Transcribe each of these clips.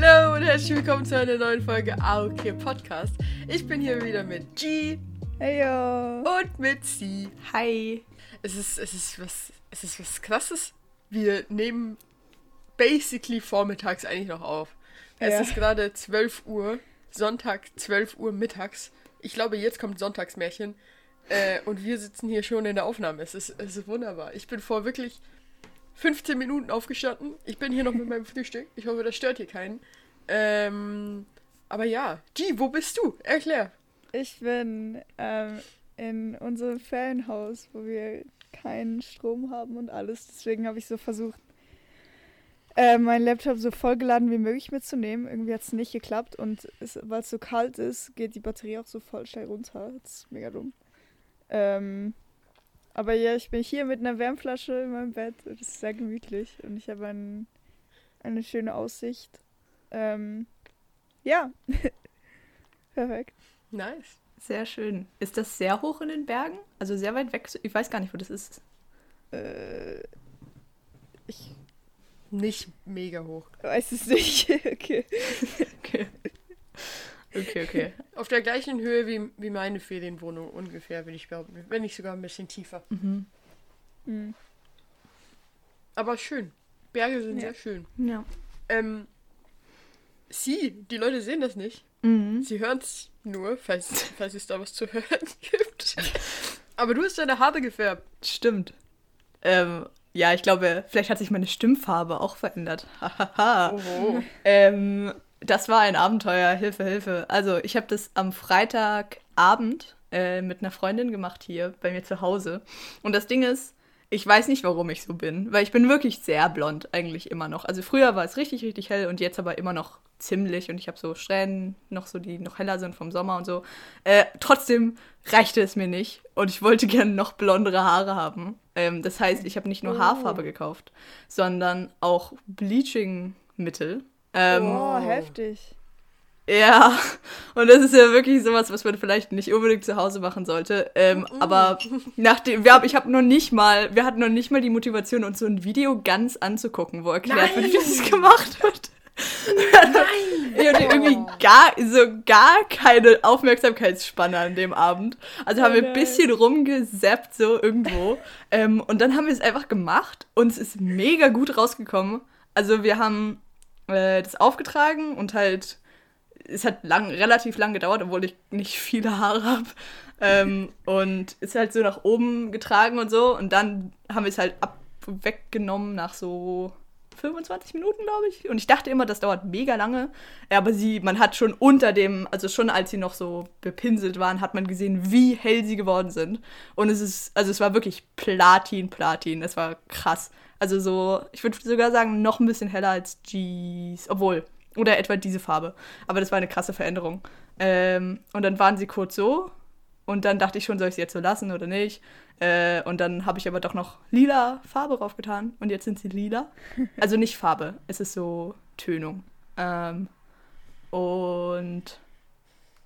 Hallo und herzlich willkommen zu einer neuen Folge AOK Podcast. Ich bin hier wieder mit G. Heyo. Und mit C. Hi. Es ist, es ist was, es ist was krasses. Wir nehmen basically vormittags eigentlich noch auf. Es Ja. ist gerade 12 Uhr, Sonntag 12 Uhr mittags. Ich glaube, jetzt kommt Sonntagsmärchen. Äh, und wir sitzen hier schon in der Aufnahme. Es ist, es ist wunderbar. Ich bin vor wirklich 15 Minuten aufgestanden. Ich bin hier noch mit meinem Frühstück. Ich hoffe, das stört hier keinen. Ähm, aber ja, G, wo bist du? Erklär. Ich bin ähm, in unserem Ferienhaus, wo wir keinen Strom haben und alles. Deswegen habe ich so versucht, äh, meinen Laptop so vollgeladen wie möglich mitzunehmen. Irgendwie hat es nicht geklappt und weil es so kalt ist, geht die Batterie auch so voll schnell runter. Das ist mega dumm. Ähm, aber ja, ich bin hier mit einer Wärmflasche in meinem Bett. und Es ist sehr gemütlich und ich habe ein, eine schöne Aussicht. Ähm, ja. Perfekt. Nice. Sehr schön. Ist das sehr hoch in den Bergen? Also sehr weit weg? Ich weiß gar nicht, wo das ist. Äh, ich Nicht mega hoch. weiß es nicht. okay. Okay. Okay, okay. Auf der gleichen Höhe wie, wie meine Ferienwohnung ungefähr, will ich behaupten. Wenn nicht sogar ein bisschen tiefer. Mhm. Hm. Aber schön. Berge sind Ja. sehr schön. Ja. Ähm, sie, die Leute sehen das nicht. Mhm. Sie hören es nur, falls, falls es da was zu hören gibt. Aber du hast deine Haare gefärbt. Stimmt. Ähm, ja, ich glaube, vielleicht hat sich meine Stimmfarbe auch verändert. Hahaha. Ähm, das war ein Abenteuer. Hilfe, Hilfe. Also, ich habe das am Freitagabend äh, mit einer Freundin gemacht hier bei mir zu Hause. Und das Ding ist, ich weiß nicht, warum ich so bin, weil ich bin wirklich sehr blond eigentlich immer noch. Also früher war es richtig, richtig hell und jetzt aber immer noch ziemlich und ich habe so Strähnen noch so, die noch heller sind vom Sommer und so. Äh, trotzdem reichte es mir nicht und ich wollte gerne noch blondere Haare haben. Ähm, das heißt, ich habe nicht nur Oh. Haarfarbe gekauft, sondern auch Bleaching-Mittel. Ähm, oh, Oh. heftig. ja, und das ist ja wirklich sowas, was man vielleicht nicht unbedingt zu Hause machen sollte. Ähm, Aber nachdem, wir ich habe noch nicht mal, wir hatten noch nicht mal die Motivation, uns so ein Video ganz anzugucken, wo erklärt wird, wie das gemacht wird. Nein! Ich hatte irgendwie gar, so gar keine Aufmerksamkeitsspanne an dem Abend. Also haben wir ein bisschen rumgesappt so irgendwo. ähm, und dann haben wir es einfach gemacht und es ist mega gut rausgekommen. Also wir haben äh, das aufgetragen und halt es hat lang, relativ lang gedauert, obwohl ich nicht viele Haare habe. Ähm, und ist halt so nach oben getragen und so. Und dann haben wir es halt ab weggenommen nach so 25 Minuten, glaube ich. Und ich dachte immer, das dauert mega lange. Ja, aber sie, man hat schon unter dem, also schon als sie noch so bepinselt waren, hat man gesehen, wie hell sie geworden sind. Und es ist, also es war wirklich Platin, Platin. Es war krass. Also so, ich würde sogar sagen, noch ein bisschen heller als G's. Obwohl, oder etwa diese Farbe. Aber das war eine krasse Veränderung. Ähm, und dann waren sie kurz so. Und dann dachte ich schon, soll ich sie jetzt so lassen oder nicht? Äh, und dann habe ich aber doch noch lila Farbe draufgetan. Und jetzt sind sie lila. Also nicht Farbe, es ist so Tönung. Ähm, und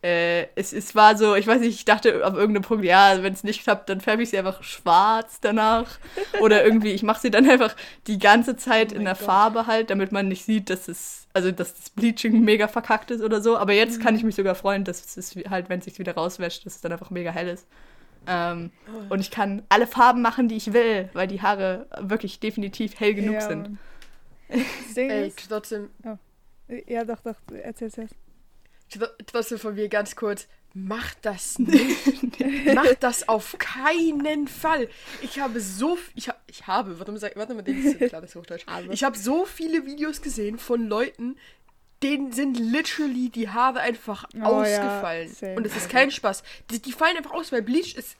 äh, es, es war so, ich weiß nicht, ich dachte auf irgendeinem Punkt, ja, wenn es nicht klappt, dann färbe ich sie einfach schwarz danach. Oder irgendwie, ich mache sie dann einfach die ganze Zeit Oh in der Gott. Farbe halt, damit man nicht sieht, dass es, also dass das Bleaching mega verkackt ist oder so. Aber jetzt kann ich mich sogar freuen, dass es halt, wenn es sich wieder rauswäscht, dass es dann einfach mega hell ist. Ähm, und ich kann alle Farben machen, die ich will, weil die Haare wirklich definitiv hell genug ja, sind. Ist, trotzdem, ja, doch, doch, erzähl es tr- trotzdem von mir ganz kurz. Mach das nicht. Mach das auf keinen Fall. Ich habe so, ich, ha, ich habe, warte mal, warte mal, das ist klar, das ist Hochdeutsch. Habe. Ich habe so viele Videos gesehen von Leuten, denen sind literally die Haare einfach Oh ja, ausgefallen. same. Und es ist kein Spaß. Die, die fallen einfach aus, weil Bleach ist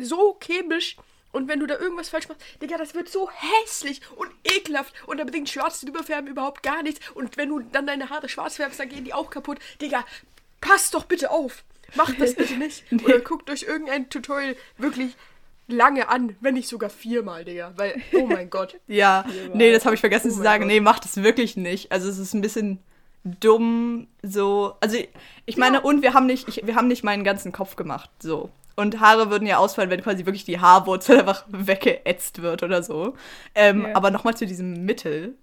so chemisch. Und wenn du da irgendwas falsch machst, Digga, das wird so hässlich und ekelhaft. Und da bedingt schwarz überfärben überhaupt gar nichts. Und wenn du dann deine Haare schwarz färbst, dann gehen die auch kaputt. Digga, passt doch bitte auf. Macht das bitte nicht. Oder guckt euch irgendein Tutorial wirklich lange an, wenn nicht sogar viermal, Digga. Weil, oh mein Gott. Ja, Viermal. nee, das habe ich vergessen Oh zu sagen. Gott. Nee, macht es wirklich nicht. Also es ist ein bisschen dumm, so. Also ich meine, und wir haben nicht, ich, wir haben nicht meinen ganzen Kopf gemacht, so. Und Haare würden ja ausfallen, wenn quasi wirklich die Haarwurzel einfach weggeätzt wird oder so. Ähm, Ja. Aber nochmal zu diesem Mittel.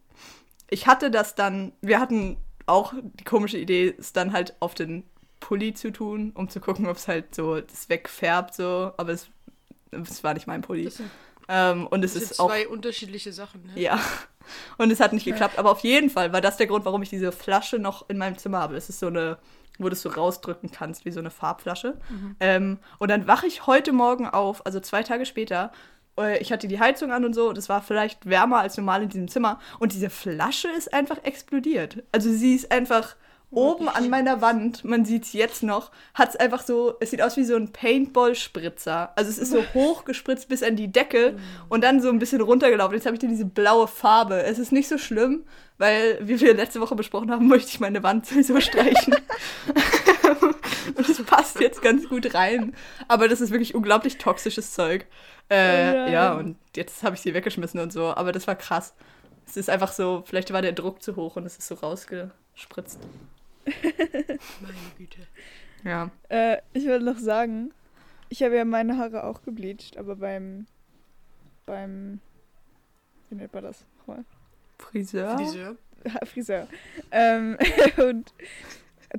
Ich hatte das dann, wir hatten auch die komische Idee, ist dann halt auf den Pulli zu tun, um zu gucken, ob es halt so das wegfärbt, so. Aber es, es war nicht mein Pulli. Das sind, Ähm, und es das sind ist auch. zwei unterschiedliche Sachen. Ne? Ja. Und es hat nicht geklappt. Aber auf jeden Fall war das der Grund, warum ich diese Flasche noch in meinem Zimmer habe. Es ist so eine, wo du es so rausdrücken kannst, wie so eine Farbflasche. Ähm, und dann wache ich heute Morgen auf, also zwei Tage später. äh, Ich hatte die Heizung an und so, und es war vielleicht wärmer als normal in diesem Zimmer. Und diese Flasche ist einfach explodiert. Also sie ist einfach oben an meiner Wand, man sieht es jetzt noch, hat es einfach so, es sieht aus wie so ein Paintball-Spritzer. Also es ist so hoch gespritzt bis an die Decke und dann so ein bisschen runtergelaufen. Jetzt habe ich diese blaue Farbe. Es ist nicht so schlimm, weil, wie wir letzte Woche besprochen haben, möchte ich meine Wand sowieso streichen. und es passt jetzt ganz gut rein. Aber das ist wirklich unglaublich toxisches Zeug. Äh, Oh ja, und jetzt habe ich sie weggeschmissen und so. Aber das war krass. Es ist einfach so, vielleicht war der Druck zu hoch und es ist so rausgespritzt. Meine Güte. Ja. Äh, ich wollte noch sagen, ich habe ja meine Haare auch gebleicht, aber beim. beim. Wie nennt man das? Nochmal. Friseur? Friseur. Ha- Friseur. Ähm, und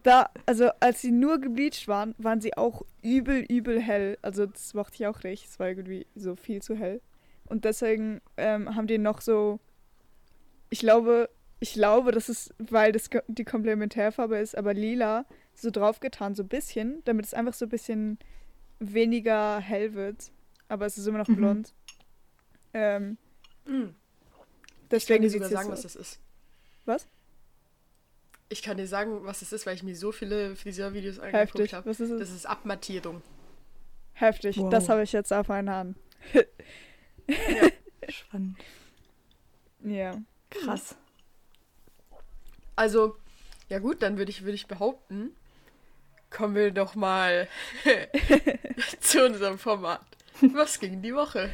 da, also als sie nur gebleicht waren, waren sie auch übel, übel hell. Also das mochte ich auch nicht. Es war irgendwie so viel zu hell. Und deswegen ähm, haben die noch so. Ich glaube, ich glaube, das ist, weil das die Komplementärfarbe ist, aber lila so draufgetan, so ein bisschen, damit es einfach so ein bisschen weniger hell wird. Aber es ist immer noch Mhm. blond. Ähm, Mhm. Ich kann deswegen dir sogar sagen, so was das ist. Was? Ich kann dir sagen, was es ist, weil ich mir so viele Friseurvideos angeguckt habe. Das ist Abmattierung. Heftig, Wow. das habe ich jetzt auf einen Hand. Spannend. Ja. Krass. Also, ja gut, dann würde ich, würde ich behaupten, kommen wir doch mal zu unserem Format. Was ging die Woche?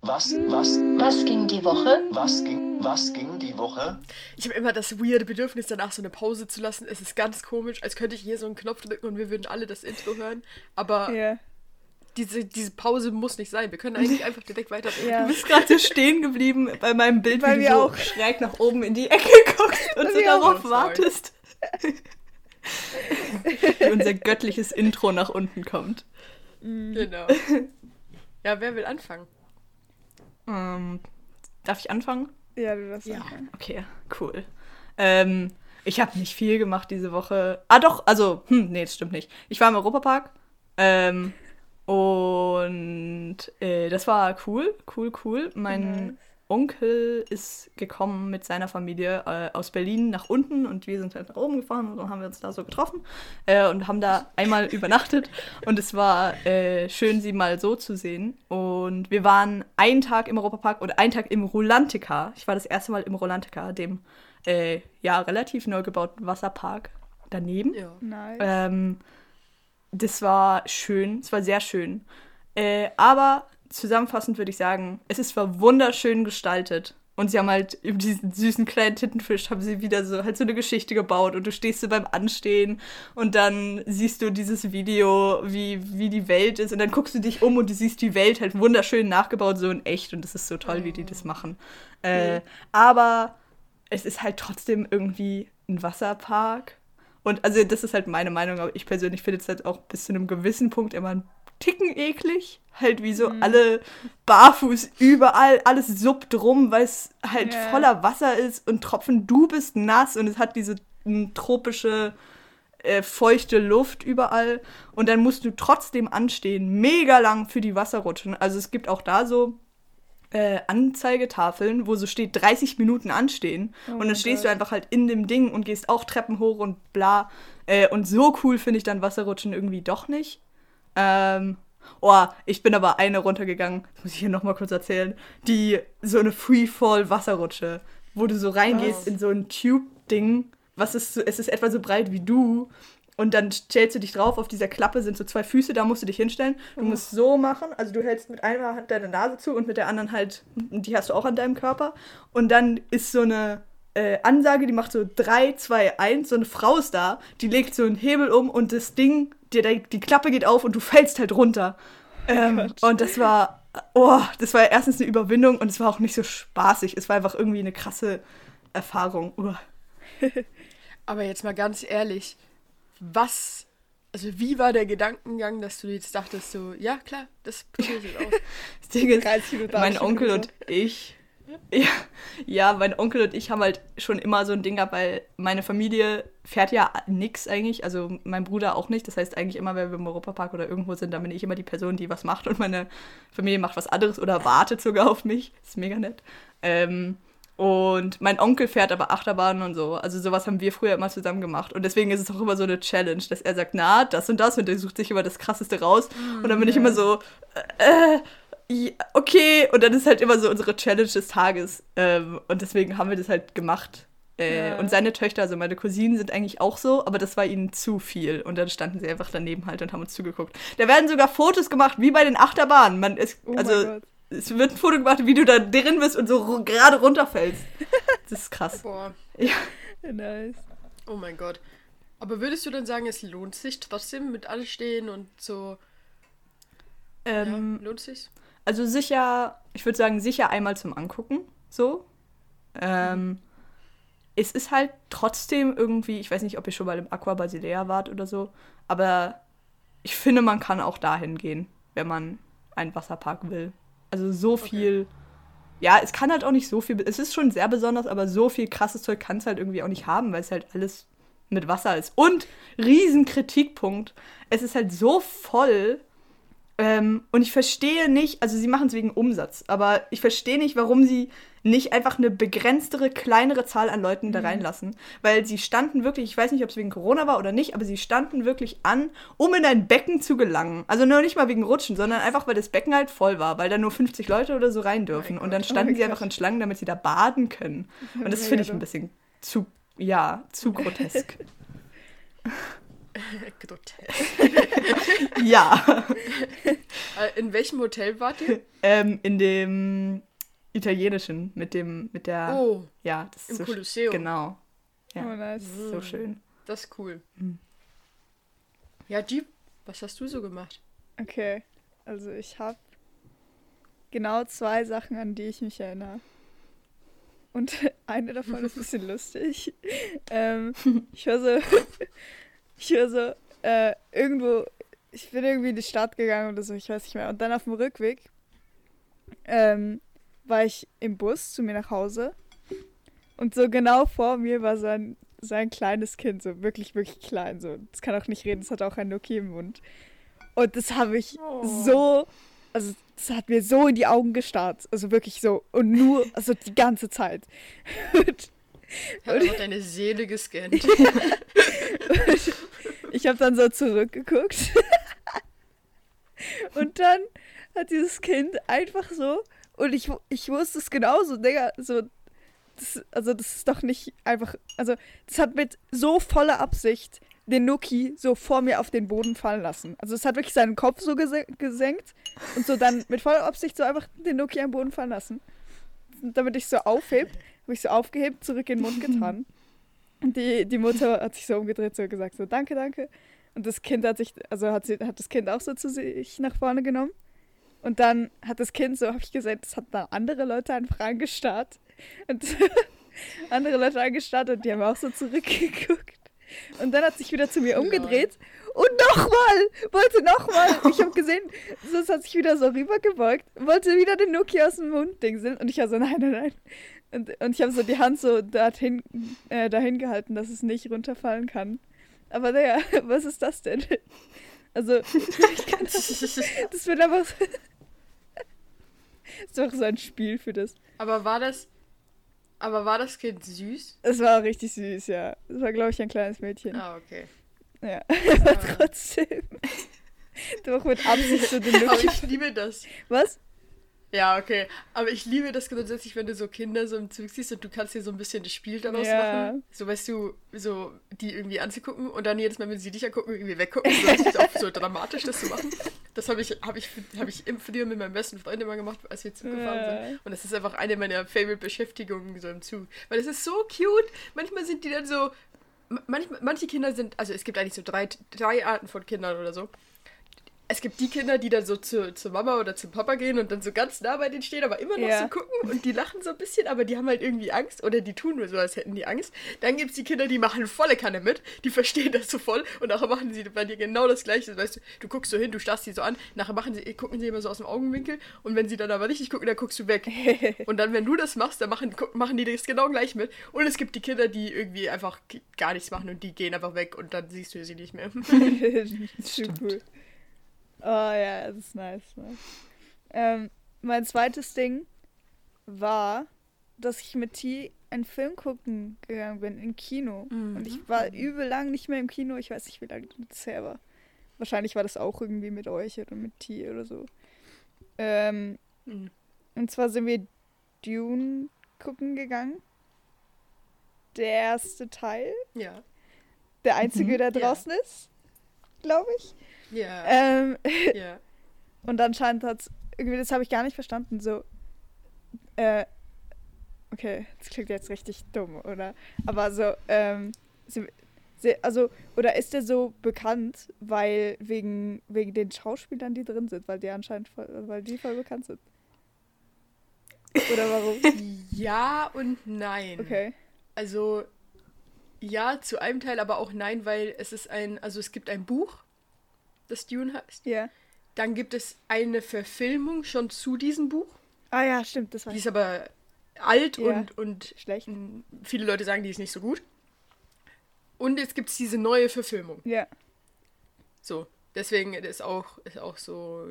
Was, was, Was ging die Woche? was ging, was ging die Woche? Ich habe immer das weirde Bedürfnis, danach so eine Pause zu lassen. Es ist ganz komisch, als könnte ich hier so einen Knopf drücken und wir würden alle das Intro hören. Aber Ja. Diese, diese Pause muss nicht sein. Wir können eigentlich einfach direkt weiterreden. Ja. Du bist gerade so stehen geblieben bei meinem Bild, Weil wie du so auch. schräg nach oben in die Ecke guckst und so darauf wartest. wie unser göttliches Intro nach unten kommt. Genau. Ja, wer will anfangen? Ähm, darf ich anfangen? Ja, du darfst Ja. anfangen. Okay, cool. Ähm, ich habe nicht viel gemacht diese Woche. Ah, doch, also, hm, nee, das stimmt nicht. Ich war im Europapark. Ähm, und äh, das war cool, cool, cool. Mein Nice. Onkel ist gekommen mit seiner Familie äh, aus Berlin nach unten und wir sind halt nach oben gefahren und dann haben wir uns da so getroffen äh, und haben da einmal übernachtet und es war äh, schön, sie mal so zu sehen. Und wir waren einen Tag im Europapark und einen Tag im Rolantica. Ich war das erste Mal im Rolantica, dem äh, ja relativ neu gebauten Wasserpark daneben. Ja. Nice. Ähm, das war schön, es war sehr schön. Äh, aber zusammenfassend würde ich sagen, es ist zwar wunderschön gestaltet. Und sie haben halt über diesen süßen kleinen Tintenfisch haben sie wieder so halt so eine Geschichte gebaut und du stehst so beim Anstehen und dann siehst du dieses Video, wie, wie die Welt ist und dann guckst du dich um und du siehst die Welt halt wunderschön nachgebaut, so in echt und das ist so toll, wie die das machen. Äh, aber es ist halt trotzdem irgendwie ein Wasserpark. Und also das ist halt meine Meinung, aber ich persönlich finde es halt auch bis zu einem gewissen Punkt immer ein Ticken eklig. Halt wie so alle barfuß überall, alles suppt rum, weil es halt Ja. voller Wasser ist und Tropfen, du bist nass und es hat diese m, tropische äh, feuchte Luft überall und dann musst du trotzdem anstehen, mega lang für die Wasserrutschen. Also es gibt auch da so äh, Anzeigetafeln, wo so steht 30 Minuten anstehen. Oh und dann stehst du Gott. einfach halt in dem Ding und gehst auch Treppen hoch und bla. Äh, und so cool finde ich dann Wasserrutschen irgendwie doch nicht. Ähm, oh, ich bin aber eine runtergegangen, das muss ich hier nochmal kurz erzählen, die so eine Freefall-Wasserrutsche, wo du so reingehst Was? in so ein Tube-Ding, was ist so, es ist etwa so breit wie du. Und dann stellst du dich drauf, auf dieser Klappe sind so zwei Füße, da musst du dich hinstellen. Du musst so machen, also du hältst mit einer Hand deine Nase zu und mit der anderen halt, die hast du auch an deinem Körper. Und dann ist so eine äh, Ansage, die macht so 3, 2, 1, so eine Frau ist da, die legt so einen Hebel um und das Ding, die, die, die Klappe geht auf und du fällst halt runter. Ähm, und das war, oh, das war erstens eine Überwindung und es war auch nicht so spaßig. Es war einfach irgendwie eine krasse Erfahrung. Uah. Aber jetzt mal ganz ehrlich, was, also wie war der Gedankengang, dass du jetzt dachtest so, ja klar, das probiere ich jetzt aus. Das Ding ist, 30 Minuten mein Onkel und ich. Ja, ja, mein Onkel und ich haben halt schon immer so ein Ding gehabt, weil meine Familie fährt ja nix eigentlich, also mein Bruder auch nicht. Das heißt eigentlich immer, wenn wir im Europapark oder irgendwo sind, dann bin ich immer die Person, die was macht und meine Familie macht was anderes oder wartet sogar auf mich. Das ist mega nett. Ähm, und mein Onkel fährt aber Achterbahnen und so. Also sowas haben wir früher immer zusammen gemacht. Und deswegen ist es auch immer so eine Challenge, dass er sagt, na, das und das und er sucht sich immer das krasseste raus. und dann bin ich immer so, äh, ja, okay. Und dann ist halt immer so unsere Challenge des Tages. Ähm, und deswegen haben wir das halt gemacht. Äh, Ja. Und seine Töchter, also meine Cousinen, sind eigentlich auch so, aber das war ihnen zu viel. Und dann standen sie einfach daneben halt und haben uns zugeguckt. Da werden sogar Fotos gemacht, wie bei den Achterbahnen. Man ist, Oh also. Es wird ein Foto gemacht, wie du da drin bist und so gerade runterfällst. Das ist krass. Boah, Ja. Nice. oh mein Gott. Aber würdest du dann sagen, es lohnt sich trotzdem mit anstehen und so, Ähm, ja, lohnt sich? Also sicher, ich würde sagen, sicher einmal zum Angucken, so. Ähm, Es ist halt trotzdem irgendwie, ich weiß nicht, ob ihr schon mal im Aqua Basilea wart oder so, aber ich finde, man kann auch dahin gehen, wenn man einen Wasserpark will. Also so viel, ja, es kann halt auch nicht so viel, es ist schon sehr besonders, aber so viel krasses Zeug kann es halt irgendwie auch nicht haben, weil es halt alles mit Wasser ist. Und riesen Kritikpunkt, es ist halt so voll, ähm, und ich verstehe nicht, also sie machen es wegen Umsatz, aber ich verstehe nicht, warum sie nicht einfach eine begrenztere, kleinere Zahl an Leuten da reinlassen. Weil sie standen wirklich, ich weiß nicht, ob es wegen Corona war oder nicht, aber sie standen wirklich an, um in ein Becken zu gelangen. Also nur nicht mal wegen Rutschen, sondern einfach, weil das Becken halt voll war, weil da nur 50 Leute oder so rein dürfen. Mein und dann Gott. standen Oh sie einfach in Schlangen, damit sie da baden können. Und das finde ich ein bisschen zu, ja, zu grotesk. Grotesk. ja. Äh, In welchem Hotel wart ihr? ähm, in dem italienischen, mit dem, mit der. Oh, Ja, das ist im so Kolosseum. Genau. Ja. Oh, nice. So schön. Das ist cool. Mhm. Ja, Jeep, was hast du so gemacht? Okay, also ich habe genau zwei Sachen, an die ich mich erinnere. Und eine davon ist ein bisschen lustig. Ähm, ich höre so, ich höre so, äh, irgendwo, ich bin irgendwie in die Stadt gegangen oder so, ich weiß nicht mehr. Und dann auf dem Rückweg ähm, war ich im Bus zu mir nach Hause. Und so genau vor mir war so ein, so ein kleines Kind, so wirklich, wirklich klein. So. Das kann auch nicht reden, es hat auch ein Nokia im Mund. Und das habe ich Oh. so, also das hat mir so in die Augen gestarrt. Also wirklich so. Und nur, also die ganze Zeit. Und Hat einfach deine Seele gescannt. ich habe dann so zurückgeguckt. Und dann hat dieses Kind einfach so, und ich, ich wusste es genauso, Digga, so, das, also das ist doch nicht einfach, also das hat mit so voller Absicht den Nuki so vor mir auf den Boden fallen lassen. Also es hat wirklich seinen Kopf so gese gesenkt und so dann mit voller Absicht so einfach den Nuki am Boden fallen lassen. Und damit ich so aufheb, habe ich so aufgehebt, zurück in den Mund getan. Und die, die Mutter hat sich so umgedreht, so gesagt, so danke, danke. Und das Kind hat sich, also hat, sie, hat das Kind auch so zu sich nach vorne genommen. Und dann hat das Kind, so habe ich gesagt, das hat da andere Leute einfach angestarrt. Und andere Leute angestarrt und die haben auch so zurückgeguckt. Und dann hat sich wieder zu mir umgedreht und nochmal, wollte nochmal. Ich habe gesehen, es hat sich wieder so rübergebeugt, wollte wieder den Nokia aus dem Mund dingseln. Und ich war so, nein, nein, nein. Und, und ich habe so die Hand so dahin, äh, dahin gehalten, dass es nicht runterfallen kann. Aber naja, was ist das denn? Also, ich kann das, das wird einfach. so- Das ist doch so ein Spiel für das. Aber war das. Aber war das Kind süß? Es war auch richtig süß, ja. Es war, glaube ich, ein kleines Mädchen. Ah, okay. Ja, aber trotzdem. Doch mit Absicht so den Aber Look. ich liebe das. Was? Ja, okay. Aber ich liebe das grundsätzlich, wenn du so Kinder so im Zug siehst und du kannst dir so ein bisschen das Spiel daraus Ja. machen. So, weißt du, so die irgendwie anzugucken und dann jedes Mal, wenn sie dich angucken, irgendwie weggucken. So richtig auch so dramatisch das zu machen. Das habe ich, hab ich, hab ich im früher mit meinem besten Freund immer gemacht, als wir Zug gefahren Ja. sind. Und das ist einfach eine meiner Favorite-Beschäftigungen so im Zug. Weil es ist so cute. Manchmal sind die dann so. Manchmal, manche Kinder sind, also es gibt eigentlich so drei, drei Arten von Kindern oder so es gibt die Kinder, die dann so zu, zur Mama oder zum Papa gehen und dann so ganz nah bei denen stehen, aber immer noch Ja. so gucken und die lachen so ein bisschen, aber die haben halt irgendwie Angst oder die tun nur so, als hätten die Angst. Dann gibt es die Kinder, die machen volle Kanne mit, die verstehen das so voll und nachher machen sie bei dir genau das Gleiche. Weißt du, du guckst so hin, du starrst sie so an, nachher machen sie, gucken sie immer so aus dem Augenwinkel und wenn sie dann aber richtig gucken, dann guckst du weg. und dann, wenn du das machst, dann machen, machen die das genau gleich mit. Und es gibt die Kinder, die irgendwie einfach gar nichts machen und die gehen einfach weg und dann siehst du sie nicht mehr. Zu cool. Oh ja, das ist nice. nice. Ähm, mein zweites Ding war, dass ich mit T einen Film gucken gegangen bin im Kino. Und ich war übel lang nicht mehr im Kino. Ich weiß nicht, wie lange das her war. Wahrscheinlich war das auch irgendwie mit euch oder mit T oder so. Ähm, Mhm. und zwar sind wir Dune gucken gegangen. Der erste Teil. ja. Der einzige, der Ja. draußen ist. Glaube ich. Ja. Ähm, ja. und anscheinend hat irgendwie, das habe ich gar nicht verstanden, so, äh, okay, das klingt jetzt richtig dumm, oder? Aber so, ähm, sie, sie, also, oder ist der so bekannt, weil wegen, wegen den Schauspielern, die drin sind, weil die anscheinend voll, weil die voll bekannt sind? Oder warum? Ja und nein. Okay. Also ja, zu einem Teil, aber auch nein, weil es ist ein, also es gibt ein Buch, das Dune heißt. Ja. Dann gibt es eine Verfilmung schon zu diesem Buch. Ah ja, stimmt, das war Die ist aber alt Ja. und, und schlecht. viele Leute sagen, die ist nicht so gut. Und jetzt gibt es diese neue Verfilmung. Ja. So, deswegen ist auch, ist auch so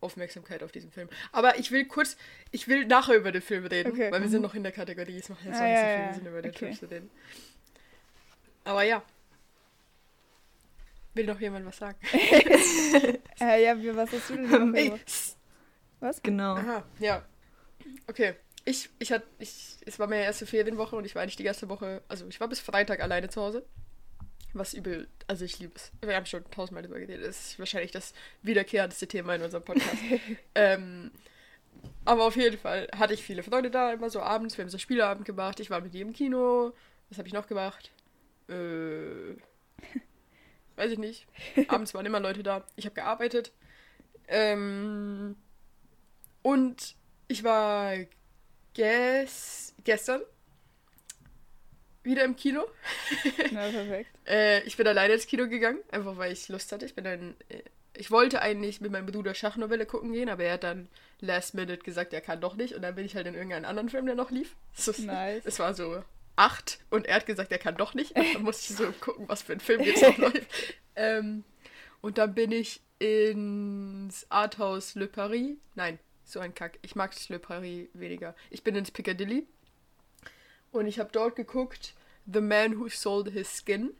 Aufmerksamkeit auf diesen Film. Aber ich will kurz, ich will nachher über den Film reden, Okay. weil wir sind noch in der Kategorie. Es macht jetzt Ah, nicht so ja, viel ja. Sinn, über den Okay. Film zu reden. Aber ja. Will noch jemand was sagen? Äh, ja, wie, was hast du denn gemacht? Was? Genau. aha, ja. Okay. Ich, ich hatte, ich, es war meine erste Ferienwoche und ich war eigentlich die ganze Woche, also ich war bis Freitag alleine zu Hause. Was übel, also ich liebe es. Wir haben schon tausendmal darüber geredet. Das ist wahrscheinlich das wiederkehrendste Thema in unserem Podcast. ähm, aber auf jeden Fall hatte ich viele Freunde da, immer so abends. Wir haben so Spieleabend gemacht. Ich war mit ihm im Kino. Was habe ich noch gemacht? Äh, weiß ich nicht. Abends waren immer Leute da. Ich habe gearbeitet. Ähm, und ich war ges gestern wieder im Kino. Na, perfekt. Äh, ich bin alleine ins Kino gegangen, einfach weil ich Lust hatte. Ich bin dann, äh, ich wollte eigentlich mit meinem Bruder Schachnovelle gucken gehen, aber er hat dann last minute gesagt, er kann doch nicht. Und dann bin ich halt in irgendeinen anderen Film, der noch lief. Ist- Nice. Es war so acht und er hat gesagt, er kann doch nicht. Dann musste ich so gucken, was für ein Film jetzt noch läuft. Ähm, und dann bin ich ins Arthouse Le Paris. Nein, so ein Kack. Ich mag Le Paris weniger. Ich bin ins Piccadilly. Und ich habe dort geguckt, The Man Who Sold His Skin.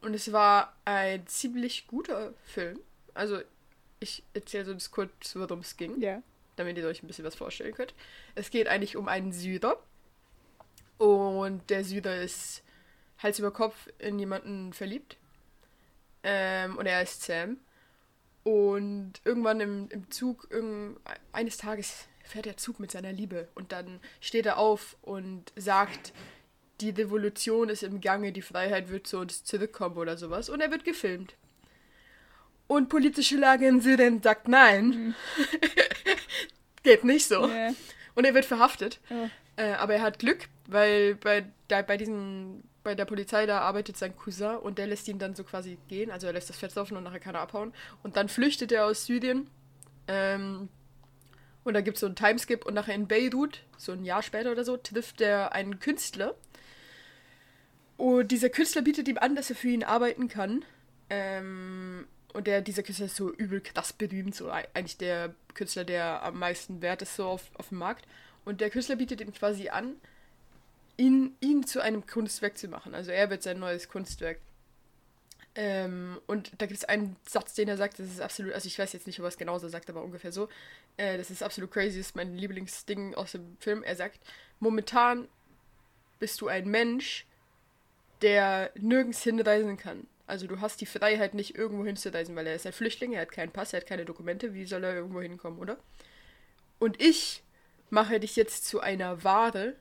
Und es war ein ziemlich guter Film. Also, ich erzähle so kurz, worum es ging Ja. damit ihr euch ein bisschen was vorstellen könnt. Es geht eigentlich um einen Süder. Und der Süder ist Hals über Kopf in jemanden verliebt. Ähm, und er ist Sam. Und irgendwann im, im Zug, irgend, eines Tages fährt der Zug mit seiner Liebe. Und dann steht er auf und sagt, die Revolution ist im Gange, die Freiheit wird zu uns zurückkommen oder sowas. Und er wird gefilmt. Und politische Lage in Syrien sagt nein. Geht nicht so. Ja. Und er wird verhaftet. Oh. Äh, aber er hat Glück, weil bei, da, bei diesen, bei der Polizei da arbeitet sein Cousin und der lässt ihn dann so quasi gehen. Also er lässt das Fett laufen und nachher kann er abhauen. Und dann flüchtet er aus Syrien. Ähm, und da gibt es so einen Timeskip und nachher in Beirut, so ein Jahr später oder so, trifft er einen Künstler. Und dieser Künstler bietet ihm an, dass er für ihn arbeiten kann. Ähm, und der, dieser Künstler ist so übel krass berühmt, so ei- eigentlich der Künstler, der am meisten wert ist so auf, auf dem Markt. Und der Künstler bietet ihm quasi an, ihn, ihn zu einem Kunstwerk zu machen. Also er wird sein neues Kunstwerk. Ähm, und da gibt es einen Satz, den er sagt, das ist absolut, also ich weiß jetzt nicht, ob er es genauso sagt, aber ungefähr so. Äh, das ist absolut crazy, das ist mein Lieblingsding aus dem Film. Er sagt, momentan bist du ein Mensch, der nirgends hinreisen kann. Also du hast die Freiheit, nicht irgendwo hinzureisen, weil er ist ein Flüchtling, er hat keinen Pass, er hat keine Dokumente, wie soll er irgendwo hinkommen, oder? Und ich mache dich jetzt zu einer Ware,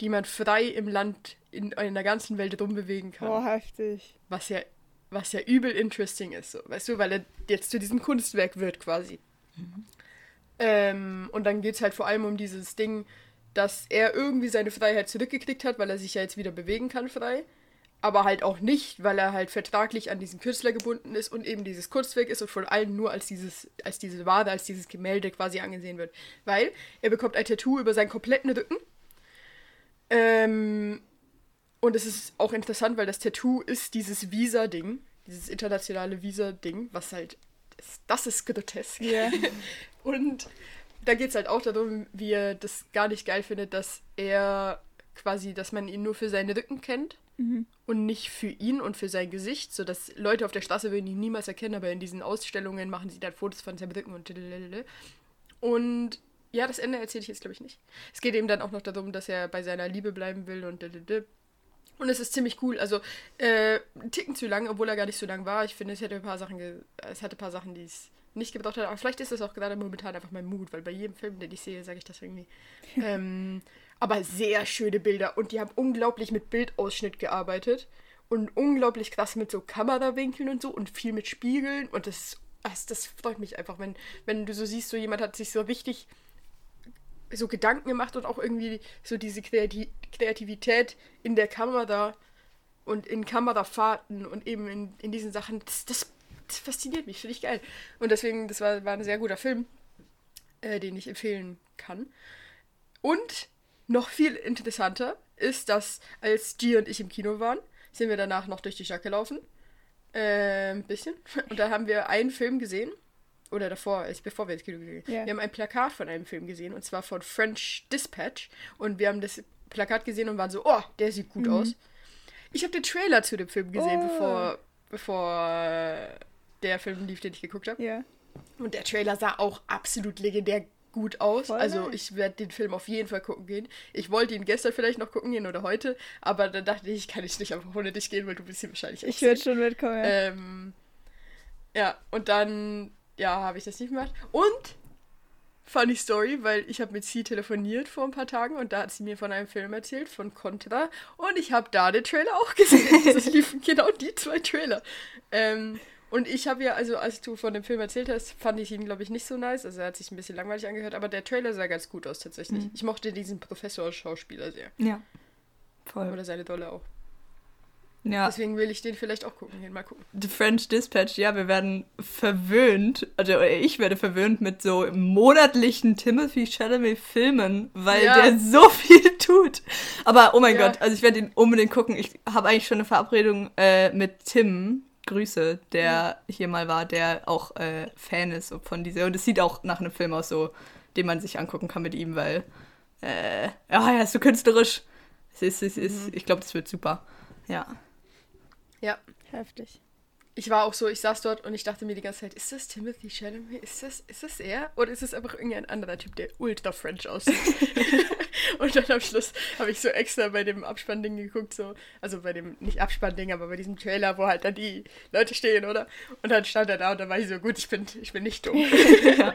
die man frei im Land in einer ganzen Welt rumbewegen kann. Boah, heftig. Was ja, Was ja übel interesting ist, so, weißt du, weil er jetzt zu diesem Kunstwerk wird quasi. Ähm, und dann geht es halt vor allem um dieses Ding, dass er irgendwie seine Freiheit zurückgekriegt hat, weil er sich ja jetzt wieder bewegen kann frei. Aber halt auch nicht, weil er halt vertraglich an diesen Künstler gebunden ist und eben dieses Kunstwerk ist und von allen nur als dieses, als diese Wade, als dieses Gemälde quasi angesehen wird. Weil er bekommt ein Tattoo über seinen kompletten Rücken. Ähm, und es ist auch interessant, weil das Tattoo ist dieses Visa-Ding, dieses internationale Visa-Ding, was halt, das, das ist grotesk. Ja. Und da geht es halt auch darum, wie er das gar nicht geil findet, dass er quasi, dass man ihn nur für seinen Rücken kennt und nicht für ihn und für sein Gesicht, sodass Leute auf der Straße würden ihn niemals erkennen, aber in diesen Ausstellungen machen sie dann Fotos von seinem Rücken und lalalala. und ja, das Ende erzähle ich jetzt, glaube ich, nicht. Es geht eben dann auch noch darum, dass er bei seiner Liebe bleiben will und lalalala. und es ist ziemlich cool. Also, äh, ein Ticken zu lang, obwohl er gar nicht so lang war. Ich finde, es hätte ein paar Sachen, es hatte ein paar Sachen, die es nicht gebraucht hat. Aber vielleicht ist das auch gerade momentan einfach mein Mut, weil bei jedem Film, den ich sehe, sage ich das irgendwie. ähm, aber sehr schöne Bilder und die haben unglaublich mit Bildausschnitt gearbeitet und unglaublich krass mit so Kamerawinkeln und so und viel mit Spiegeln und das, das, das freut mich einfach, wenn, wenn du so siehst, so jemand hat sich so richtig so Gedanken gemacht und auch irgendwie so diese Kreati Kreativität in der Kamera und in Kamerafahrten und eben in, in diesen Sachen, das, das, das fasziniert mich, finde ich geil. Und deswegen, das war, war ein sehr guter Film, äh, den ich empfehlen kann. Und noch viel interessanter ist, dass als G und ich im Kino waren, sind wir danach noch durch die Stadt gelaufen. Äh, ein bisschen. Und da haben wir einen Film gesehen. Oder davor, als bevor wir ins Kino gegangen sind. Ja. Wir haben ein Plakat von einem Film gesehen. Und zwar von French Dispatch. Und wir haben das Plakat gesehen und waren so, oh, der sieht gut aus. Ich habe den Trailer zu dem Film gesehen, Oh. bevor, bevor äh, der Film lief, den ich geguckt habe. Ja. Und der Trailer sah auch absolut legendär gut aus. Voll also nice. ich werde den Film auf jeden Fall gucken gehen. Ich wollte ihn gestern vielleicht noch gucken gehen oder heute, aber dann dachte ich, ich kann ich nicht einfach ohne dich gehen, weil du bist hier wahrscheinlich Ich würde schon mitkommen. Ja. Ähm, ja, und dann, ja, habe ich das nicht gemacht. Und, funny Story, weil ich habe mit sie telefoniert vor ein paar Tagen und da hat sie mir von einem Film erzählt, von Contra. Und ich habe da den Trailer auch gesehen. Es liefen genau die zwei Trailer. Ähm, und ich habe ja, also als du von dem Film erzählt hast, fand ich ihn, glaube ich, nicht so nice. Also er hat sich ein bisschen langweilig angehört, aber der Trailer sah ganz gut aus tatsächlich. Ich mochte diesen Professor-Schauspieler sehr. Ja. Voll. Oder seine Rolle auch. Ja. Deswegen will ich den vielleicht auch gucken gehen. Mal gucken. The French Dispatch, ja, wir werden verwöhnt, also oder ich werde verwöhnt mit so monatlichen Timothy Chalamet-Filmen, weil Ja. der so viel tut. Aber oh mein Ja. Gott, also ich werde ihn unbedingt gucken. Ich habe eigentlich schon eine Verabredung äh, mit Tim, Grüße, der hier mal war, der auch äh, Fan ist von dieser. Und es sieht auch nach einem Film aus, so, den man sich angucken kann mit ihm, weil äh, ja, er ist so künstlerisch. Es ist, es ist, Ich glaube, das wird super. Ja. Ja. Heftig. Ich war auch so, ich saß dort und ich dachte mir die ganze Zeit, ist das Timothy Chalamet? Ist das, ist das er? Oder ist es einfach irgendein anderer Typ, der ultra French aussieht? und dann am Schluss habe ich so extra bei dem Abspannding geguckt, so, also bei dem, nicht Abspannding, aber bei diesem Trailer, wo halt dann die Leute stehen, oder? Und dann stand er da und dann war ich so, gut, ich bin, ich bin nicht dumm.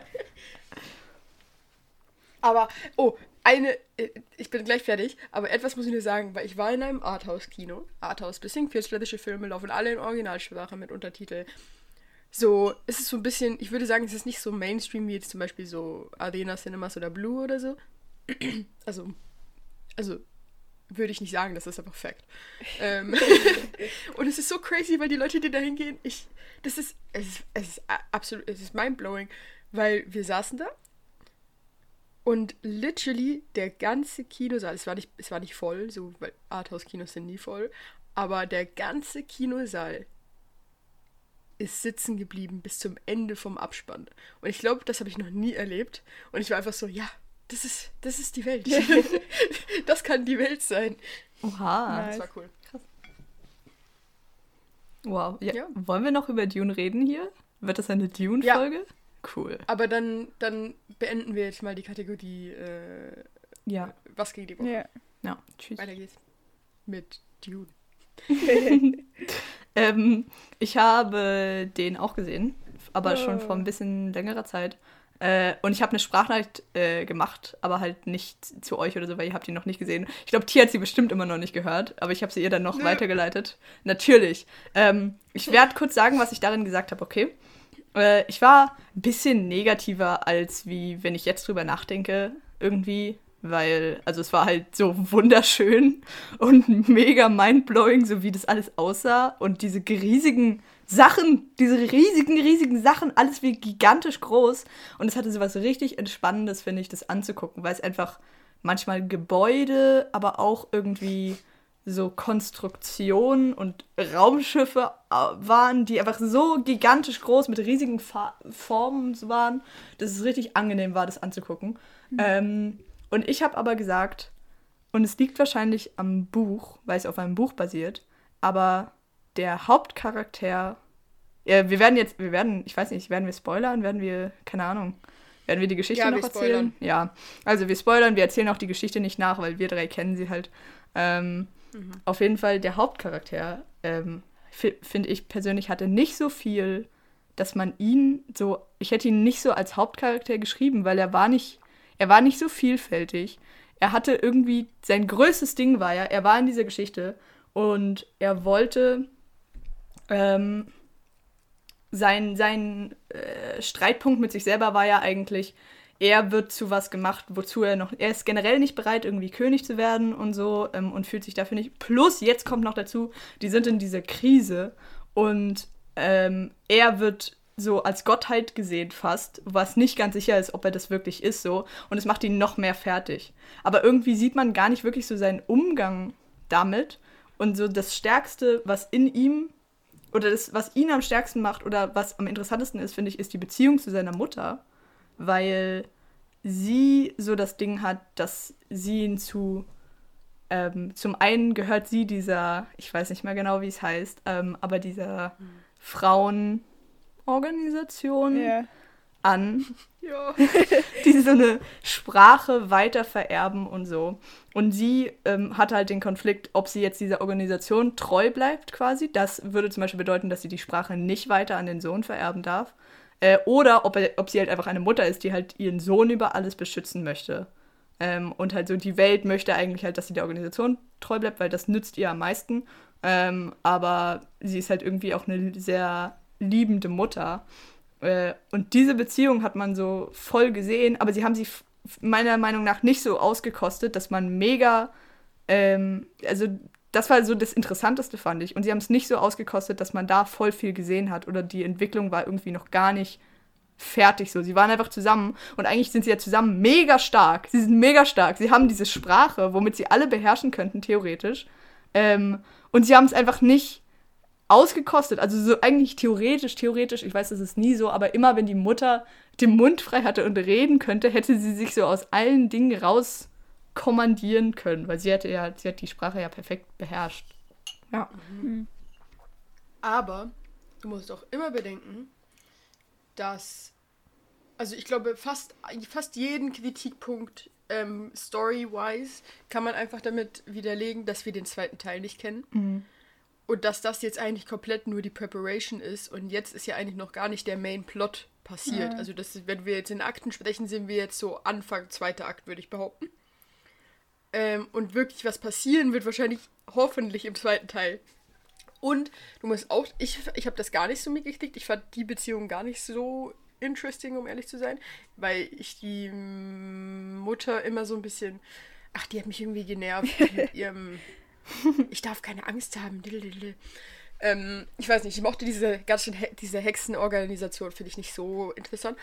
Aber, oh, eine, äh, ich bin gleich fertig, aber etwas muss ich nur sagen, weil ich war in einem Arthouse-Kino. Arthouse, bisschen künstlerische Filme laufen alle in Originalsprache mit Untertitel. So, es ist so ein bisschen, ich würde sagen, es ist nicht so Mainstream wie jetzt zum Beispiel so Arena Cinemas oder Blue oder so. Also, also würde ich nicht sagen, das ist einfach Fact. ähm, und es ist so crazy, weil die Leute, die da hingehen, ich, das ist, es ist, es ist absolut, es ist mindblowing, weil wir saßen da und literally der ganze Kinosaal, es war nicht, es war nicht voll, so, weil Arthouse-Kinos sind nie voll, aber der ganze Kinosaal ist sitzen geblieben bis zum Ende vom Abspann. Und ich glaube, das habe ich noch nie erlebt. Und ich war einfach so, ja, das ist, das ist die Welt. das kann die Welt sein. Oha. Nice. Das war cool. Wow. Ja. Ja. Wollen wir noch über Dune reden hier? Wird das eine Dune-Folge? Cool. Aber dann, dann beenden wir jetzt mal die Kategorie äh, Ja. Was gegen die Woche. Ja. Ja. Tschüss. Weiter geht's. Mit Dune. Ähm, ich habe den auch gesehen, aber schon Oh. vor ein bisschen längerer Zeit. Äh, und ich habe eine Sprachnachricht äh, gemacht, aber halt nicht zu euch oder so, weil ihr habt die noch nicht gesehen. Ich glaube, Tia hat sie bestimmt immer noch nicht gehört, aber ich habe sie ihr dann noch Nö. weitergeleitet. Natürlich. Ähm, ich werde kurz sagen, was ich darin gesagt habe, okay? Äh, ich war ein bisschen negativer, als wie wenn ich jetzt drüber nachdenke, irgendwie. Weil, also es war halt so wunderschön und mega mindblowing, so wie das alles aussah. Und diese riesigen Sachen, diese riesigen, riesigen Sachen, alles wie gigantisch groß. Und es hatte so was richtig Entspannendes, finde ich, das anzugucken, weil es einfach manchmal Gebäude, aber auch irgendwie so Konstruktionen und Raumschiffe äh, waren, die einfach so gigantisch groß mit riesigen Fa Formen waren, dass es richtig angenehm war, das anzugucken. Ähm, und ich habe aber gesagt, und es liegt wahrscheinlich am Buch, weil es auf einem Buch basiert, aber der Hauptcharakter, ja, wir werden jetzt, wir werden, ich weiß nicht, werden wir spoilern, werden wir, keine Ahnung, werden wir die Geschichte Ja, noch erzählen? spoilern. Ja, also wir spoilern, wir erzählen auch die Geschichte nicht nach, weil wir drei kennen sie halt. Ähm, Auf jeden Fall der Hauptcharakter, ähm, fi- finde ich persönlich, hatte nicht so viel, dass man ihn so, ich hätte ihn nicht so als Hauptcharakter geschrieben, weil er war nicht, er war nicht so vielfältig. Er hatte irgendwie, sein größtes Ding war ja, er war in dieser Geschichte und er wollte ähm, sein, sein äh, Streitpunkt mit sich selber war ja eigentlich, er wird zu was gemacht, wozu er noch, er ist generell nicht bereit, irgendwie König zu werden und so ähm, und fühlt sich dafür nicht. Plus, jetzt kommt noch dazu, die sind in dieser Krise und ähm, er wird so als Gottheit gesehen fast, was nicht ganz sicher ist, ob er das wirklich ist so und es macht ihn noch mehr fertig. Aber irgendwie sieht man gar nicht wirklich so seinen Umgang damit und so das Stärkste, was in ihm oder das, was ihn am stärksten macht oder was am interessantesten ist, finde ich, ist die Beziehung zu seiner Mutter, weil sie so das Ding hat, dass sie ihn zu ähm, zum einen gehört sie dieser, ich weiß nicht mehr genau, wie es heißt, ähm, aber dieser Frauenorganisation Ja. An, Ja. die so eine Sprache weiter vererben und so. Und sie ähm, hat halt den Konflikt, ob sie jetzt dieser Organisation treu bleibt quasi. Das würde zum Beispiel bedeuten, dass sie die Sprache nicht weiter an den Sohn vererben darf. Äh, oder ob, er, ob sie halt einfach eine Mutter ist, die halt ihren Sohn über alles beschützen möchte. Ähm, und halt so die Welt möchte eigentlich halt, dass sie der Organisation treu bleibt, weil das nützt ihr am meisten. Ähm, aber sie ist halt irgendwie auch eine sehr liebende Mutter. Äh, und diese Beziehung hat man so voll gesehen, aber sie haben sie meiner Meinung nach nicht so ausgekostet, dass man mega, ähm, also das war so das Interessanteste, fand ich. Und sie haben es nicht so ausgekostet, dass man da voll viel gesehen hat oder die Entwicklung war irgendwie noch gar nicht fertig so. Sie waren einfach zusammen und eigentlich sind sie ja zusammen mega stark. Sie sind mega stark. Sie haben diese Sprache, womit sie alle beherrschen könnten, theoretisch. Ähm, und sie haben es einfach nicht ausgekostet. Also so eigentlich theoretisch, theoretisch, ich weiß, das ist nie so, aber immer wenn die Mutter den Mund frei hatte und reden könnte, hätte sie sich so aus allen Dingen rauskommandieren können, weil sie hätte ja, sie hat die Sprache ja perfekt beherrscht. Ja. Aber du musst auch immer bedenken, dass, also ich glaube, fast, fast jeden Kritikpunkt ähm, story-wise kann man einfach damit widerlegen, dass wir den zweiten Teil nicht kennen. Und dass das jetzt eigentlich komplett nur die Preparation ist und jetzt ist ja eigentlich noch gar nicht der Main Plot passiert. Ja. Also das, wenn wir jetzt in Akten sprechen, sind wir jetzt so Anfang zweiter Akt, würde ich behaupten. Ähm, und wirklich was passieren wird wahrscheinlich hoffentlich im zweiten Teil. Und du musst auch, ich, ich habe das gar nicht so mitgekriegt. Ich fand die Beziehung gar nicht so interesting, um ehrlich zu sein, weil ich die Mutter immer so ein bisschen, ach, die hat mich irgendwie genervt mit ihrem, ich darf keine Angst haben. Ähm, ich weiß nicht, ich mochte diese ganze He diese Hexenorganisation, finde ich nicht so interessant.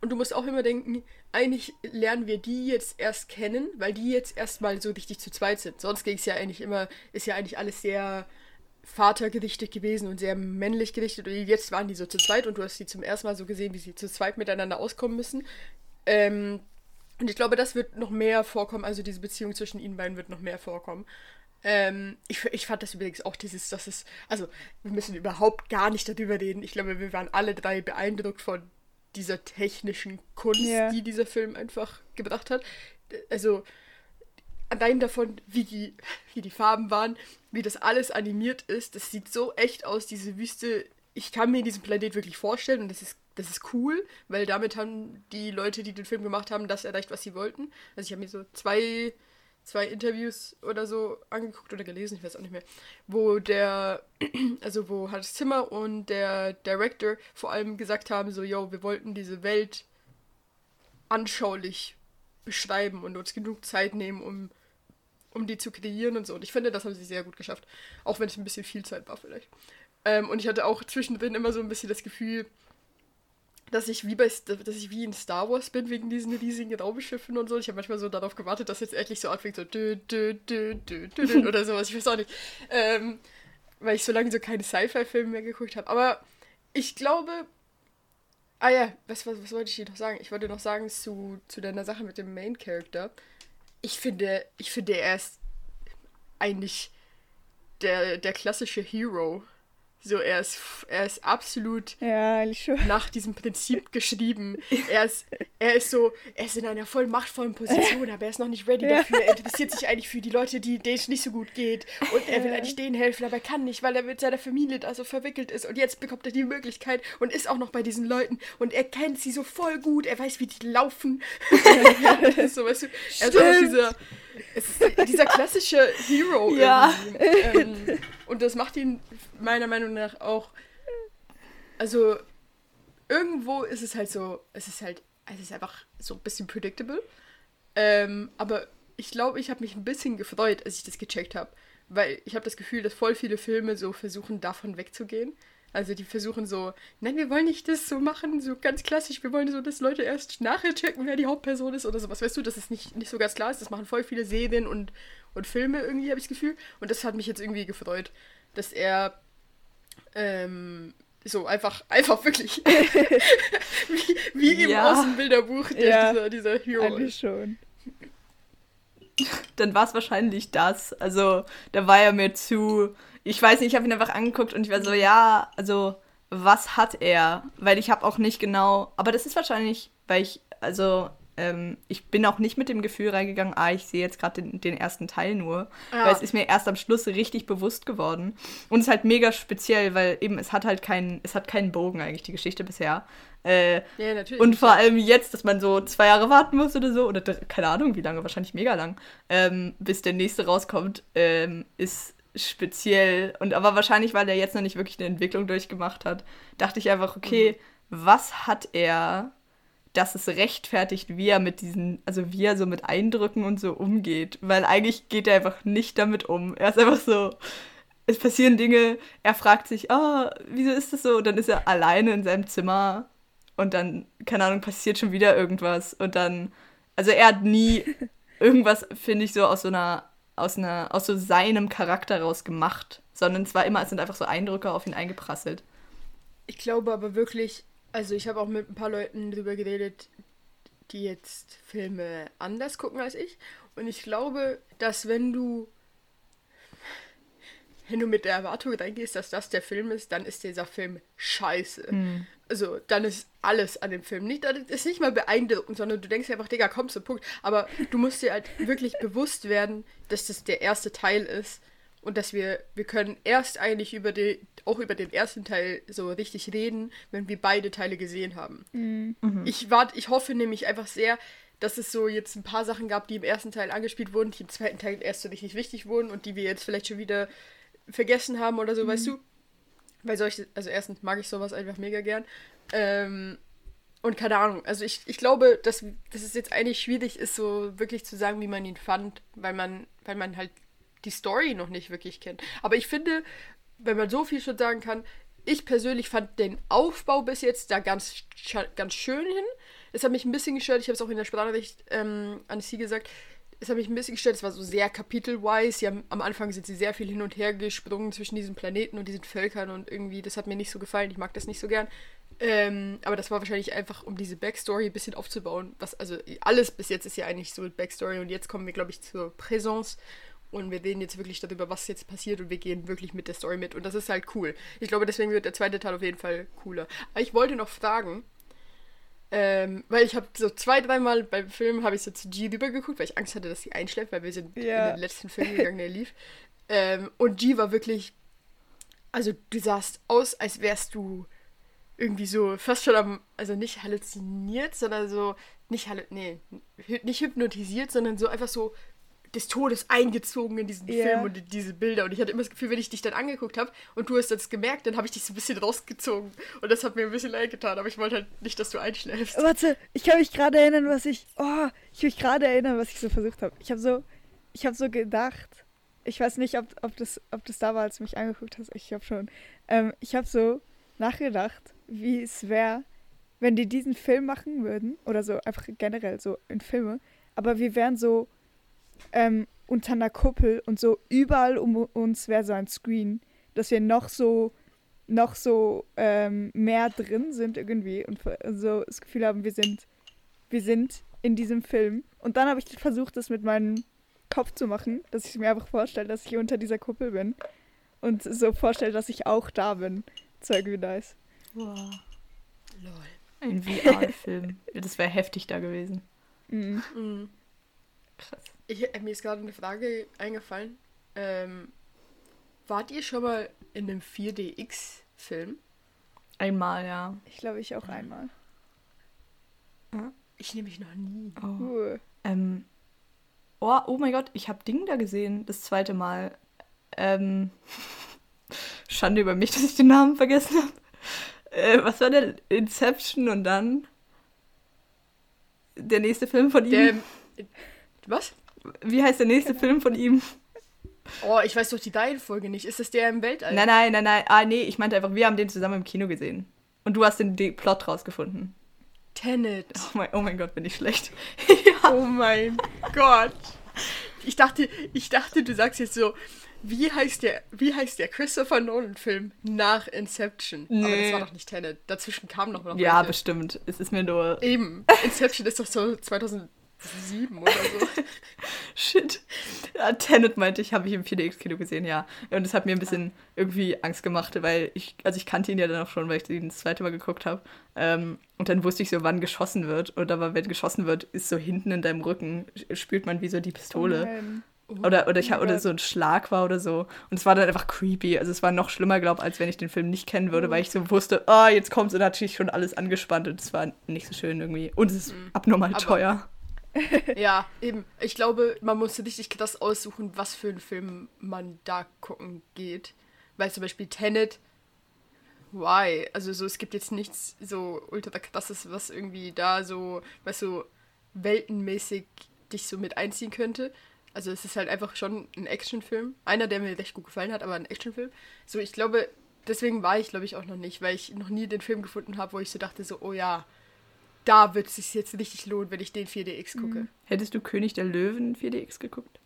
Und du musst auch immer denken, eigentlich lernen wir die jetzt erst kennen, weil die jetzt erstmal so richtig zu zweit sind. Sonst ging es ja eigentlich immer, ist ja eigentlich alles sehr vatergerichtet gewesen und sehr männlich gerichtet. Und jetzt waren die so zu zweit und du hast sie zum ersten Mal so gesehen, wie sie zu zweit miteinander auskommen müssen. Ähm, und ich glaube, das wird noch mehr vorkommen, also diese Beziehung zwischen ihnen beiden wird noch mehr vorkommen. Ähm, ich, ich fand das übrigens auch dieses, dass es, also wir müssen überhaupt gar nicht darüber reden. Ich glaube, wir waren alle drei beeindruckt von dieser technischen Kunst, Ja. die dieser Film einfach gebracht hat. Also allein davon, wie die, wie die Farben waren, wie das alles animiert ist, das sieht so echt aus, diese Wüste. Ich kann mir diesen Planet wirklich vorstellen und das ist das ist cool, weil damit haben die Leute, die den Film gemacht haben, das erreicht, was sie wollten. Also ich habe mir so zwei, zwei Interviews oder so angeguckt oder gelesen, ich weiß auch nicht mehr, wo der, also wo Hans Zimmer und der Director vor allem gesagt haben, so, yo, wir wollten diese Welt anschaulich beschreiben und uns genug Zeit nehmen, um, um die zu kreieren und so. Und ich finde, das haben sie sehr gut geschafft. Auch wenn es ein bisschen viel Zeit war vielleicht. Ähm, und ich hatte auch zwischendrin immer so ein bisschen das Gefühl, dass ich wie bei dass ich wie in Star Wars bin wegen diesen riesigen Raumschiffen und so. Ich habe manchmal so darauf gewartet, dass jetzt endlich so anfängt so dü, dü, dü, dü, dü, oder sowas. Ich weiß auch nicht. Ähm, weil ich so lange so keine Sci-Fi-Filme mehr geguckt habe. Aber ich glaube. Ah ja, was, was, was wollte ich dir noch sagen? Ich wollte noch sagen zu, zu deiner Sache mit dem Main Character. Ich finde, ich finde, er ist eigentlich der, der klassische Hero so, er ist, er ist absolut Ja, nach diesem Prinzip geschrieben. Er ist, er ist so, er ist in einer voll machtvollen Position, aber er ist noch nicht ready dafür. Er interessiert sich eigentlich für die Leute, die, denen es nicht so gut geht. Und er will eigentlich denen helfen, aber er kann nicht, weil er mit seiner Familie da so verwickelt ist. Und jetzt bekommt er die Möglichkeit und ist auch noch bei diesen Leuten. Und er kennt sie so voll gut. Er weiß, wie die laufen. so, weißt du, er ist auch dieser, ist dieser klassische Hero Ja. irgendwie. Ähm, und das macht ihn meiner Meinung nach auch. Also, irgendwo ist es halt so, es ist halt, es ist einfach so ein bisschen predictable. Ähm, aber ich glaube, ich habe mich ein bisschen gefreut, als ich das gecheckt habe. Weil ich habe das Gefühl, dass voll viele Filme so versuchen, davon wegzugehen. Also die versuchen so, nein, wir wollen nicht das so machen, so ganz klassisch, wir wollen so, dass Leute erst nachher checken, wer die Hauptperson ist oder sowas. Weißt du, dass es nicht, nicht so ganz klar ist. Das machen voll viele Serien und, und Filme irgendwie, habe ich das Gefühl. Und das hat mich jetzt irgendwie gefreut, dass er ähm, so einfach, einfach wirklich wie, wie im Ja. Außenbilderbuch der, Ja. dieser, dieser Hero Eigentlich schon. dann war es wahrscheinlich das. Also, da war er mir zu. Ich weiß nicht, ich habe ihn einfach angeguckt und ich war so, ja, also, was hat er? Weil ich habe auch nicht genau. Aber das ist wahrscheinlich, weil ich, also, ähm, ich bin auch nicht mit dem Gefühl reingegangen, ah, ich sehe jetzt gerade den, den ersten Teil nur. Ja. Weil es ist mir erst am Schluss richtig bewusst geworden. Und es ist halt mega speziell, weil eben es hat halt keinen, es hat keinen Bogen eigentlich, die Geschichte bisher. Äh, Ja, natürlich. und vor allem jetzt, dass man so zwei Jahre warten muss oder so, oder keine Ahnung wie lange, wahrscheinlich mega lang, ähm, bis der nächste rauskommt, ähm, ist speziell. Und aber wahrscheinlich, weil er jetzt noch nicht wirklich eine Entwicklung durchgemacht hat, dachte ich einfach, okay, was hat er, dass es rechtfertigt, wie er mit diesen, also wie er so mit Eindrücken und so umgeht. Weil eigentlich geht er einfach nicht damit um. Er ist einfach so, es passieren Dinge, er fragt sich, ah, wieso ist das so? Und dann ist er alleine in seinem Zimmer und dann, keine Ahnung, passiert schon wieder irgendwas. Und dann, also er hat nie irgendwas, finde ich, so aus so einer, aus einer, aus so seinem Charakter raus gemacht. Sondern es war immer, es sind einfach so Eindrücke auf ihn eingeprasselt. Ich glaube aber wirklich, also ich habe auch mit ein paar Leuten drüber geredet, die jetzt Filme anders gucken als ich. Und ich glaube, dass wenn du, wenn du mit der Erwartung reingehst, dass das der Film ist, dann ist dieser Film scheiße. Also dann ist alles an dem Film nicht, das ist nicht mal beeindruckend, sondern du denkst einfach, Digga, komm zum Punkt. Aber du musst dir halt wirklich bewusst werden, dass das der erste Teil ist und dass wir, wir können erst eigentlich über die, auch über den ersten Teil so richtig reden, wenn wir beide Teile gesehen haben. Ich warte, ich hoffe nämlich einfach sehr, dass es so jetzt ein paar Sachen gab, die im ersten Teil angespielt wurden, die im zweiten Teil erst so richtig wichtig wurden und die wir jetzt vielleicht schon wieder vergessen haben oder so, weißt du? Weil solche, also erstens mag ich sowas einfach mega gern. Ähm, und keine Ahnung, also ich, ich glaube, dass, dass es jetzt eigentlich schwierig ist, so wirklich zu sagen, wie man ihn fand, weil man, weil man halt die Story noch nicht wirklich kennt. Aber ich finde, wenn man so viel schon sagen kann, ich persönlich fand den Aufbau bis jetzt da ganz, ganz schön hin. Es hat mich ein bisschen gestört, ich habe es auch in der Sprachnachricht ähm, an Sie gesagt, es hat mich ein bisschen gestört, es war so sehr kapitelwise. Haben, am Anfang sind sie sehr viel hin und her gesprungen zwischen diesen Planeten und diesen Völkern und irgendwie, das hat mir nicht so gefallen, ich mag das nicht so gern. Ähm, aber das war wahrscheinlich einfach, um diese Backstory ein bisschen aufzubauen. Was, also alles bis jetzt ist ja eigentlich so Backstory und jetzt kommen wir, glaube ich, zur Präsence und wir reden jetzt wirklich darüber, was jetzt passiert und wir gehen wirklich mit der Story mit und das ist halt cool. Ich glaube, deswegen wird der zweite Teil auf jeden Fall cooler. Aber ich wollte noch fragen, ähm, weil ich habe so zwei, dreimal beim Film habe ich so zu G rübergeguckt, weil ich Angst hatte, dass sie einschläft, weil wir sind Ja. in den letzten Film gegangen, der lief. Ähm, und G war wirklich, also du sahst aus, als wärst du irgendwie so fast schon am, also nicht halluziniert, sondern so, nicht hallu nee, nicht hypnotisiert, sondern so einfach so des Todes eingezogen in diesen Ja. Film und in diese Bilder. Und ich hatte immer das Gefühl, wenn ich dich dann angeguckt habe und du hast das gemerkt, dann habe ich dich so ein bisschen rausgezogen. Und das hat mir ein bisschen leid getan, aber ich wollte halt nicht, dass du einschläfst. Warte, ich kann mich gerade erinnern, was ich. Oh, ich kann mich gerade erinnern, was ich so versucht habe. Ich habe so. Ich habe so gedacht. Ich weiß nicht, ob, ob, das, ob das da war, als du mich angeguckt hast. Ich glaube schon. Ähm, ich habe so nachgedacht, wie es wäre, wenn die diesen Film machen würden. Oder so einfach generell so in Filme. Aber wir wären so ähm, unter einer Kuppel und so überall um uns wäre so ein Screen, dass wir noch so noch so ähm, mehr drin sind irgendwie und so das Gefühl haben, wir sind wir sind in diesem Film. Und dann habe ich versucht, das mit meinem Kopf zu machen, dass ich mir einfach vorstelle, dass ich unter dieser Kuppel bin und so vorstelle, dass ich auch da bin. Das war irgendwie nice. Wow. Lol. Ein VR-Film. das wäre heftig da gewesen. Mhm. Mhm. Krass. Ich, äh, mir ist gerade eine Frage eingefallen. Ähm, wart ihr schon mal in einem 4DX-Film? Einmal, ja. Ich glaube, ich auch einmal. Ich nämlich noch nie. Oh. Uh. Ähm, oh, oh mein Gott, ich habe Ding da gesehen, das zweite Mal. Ähm, Schande über mich, dass ich den Namen vergessen habe. Äh, was war der? Inception und dann der nächste Film von ihm. Der, was? Wie heißt der nächste Film von ihm? Oh, ich weiß doch die Reihenfolge nicht. Ist das der im Weltall? Nein, nein, nein, nein. Ah, nee, ich meinte einfach, wir haben den zusammen im Kino gesehen. Und du hast den, den Plot rausgefunden. Tenet. Oh mein, oh mein Gott, bin ich schlecht. Oh mein Gott. Ich dachte, ich dachte, du sagst jetzt so, wie heißt der, wie heißt der Christopher Nolan-Film nach Inception? Aber das Nee. war doch nicht Tenet. Dazwischen kam noch noch Ja, welche. bestimmt. Es ist mir nur. Eben. Inception ist doch so 2007 oder so. Shit. Ja, Tenet meinte ich, habe ich im 4DX-Kino gesehen, ja. Und das hat mir ein bisschen irgendwie Angst gemacht, weil ich, also ich kannte ihn ja dann auch schon, weil ich ihn das zweite Mal geguckt habe. Ähm, und dann wusste ich so, wann geschossen wird. Und aber wenn geschossen wird, ist so hinten in deinem Rücken, spürt man wie so die Pistole. Nein. Oder, oder, ich, Oh oder so ein Schlag war oder so. Und es war dann einfach creepy. Also es war noch schlimmer, glaube ich, als wenn ich den Film nicht kennen würde, weil ich so wusste, ah, jetzt kommt's und hatte ich schon alles angespannt und es war nicht so schön irgendwie. Und es ist abnormal Aber- teuer. Ja, eben. Ich glaube, man muss richtig krass aussuchen, was für einen Film man da gucken geht. Weil zum Beispiel Tenet, why? Also so, es gibt jetzt nichts so ultra krasses, was irgendwie da so, weißt du, weltenmäßig dich so mit einziehen könnte. Also es ist halt einfach schon ein Actionfilm. Einer, der mir recht gut gefallen hat, aber ein Actionfilm. So, ich glaube, deswegen war ich, glaube ich, auch noch nicht, weil ich noch nie den Film gefunden habe, wo ich so dachte, so, oh ja, da wird es sich jetzt richtig lohnen, wenn ich den 4DX gucke. Hättest du König der Löwen 4DX geguckt?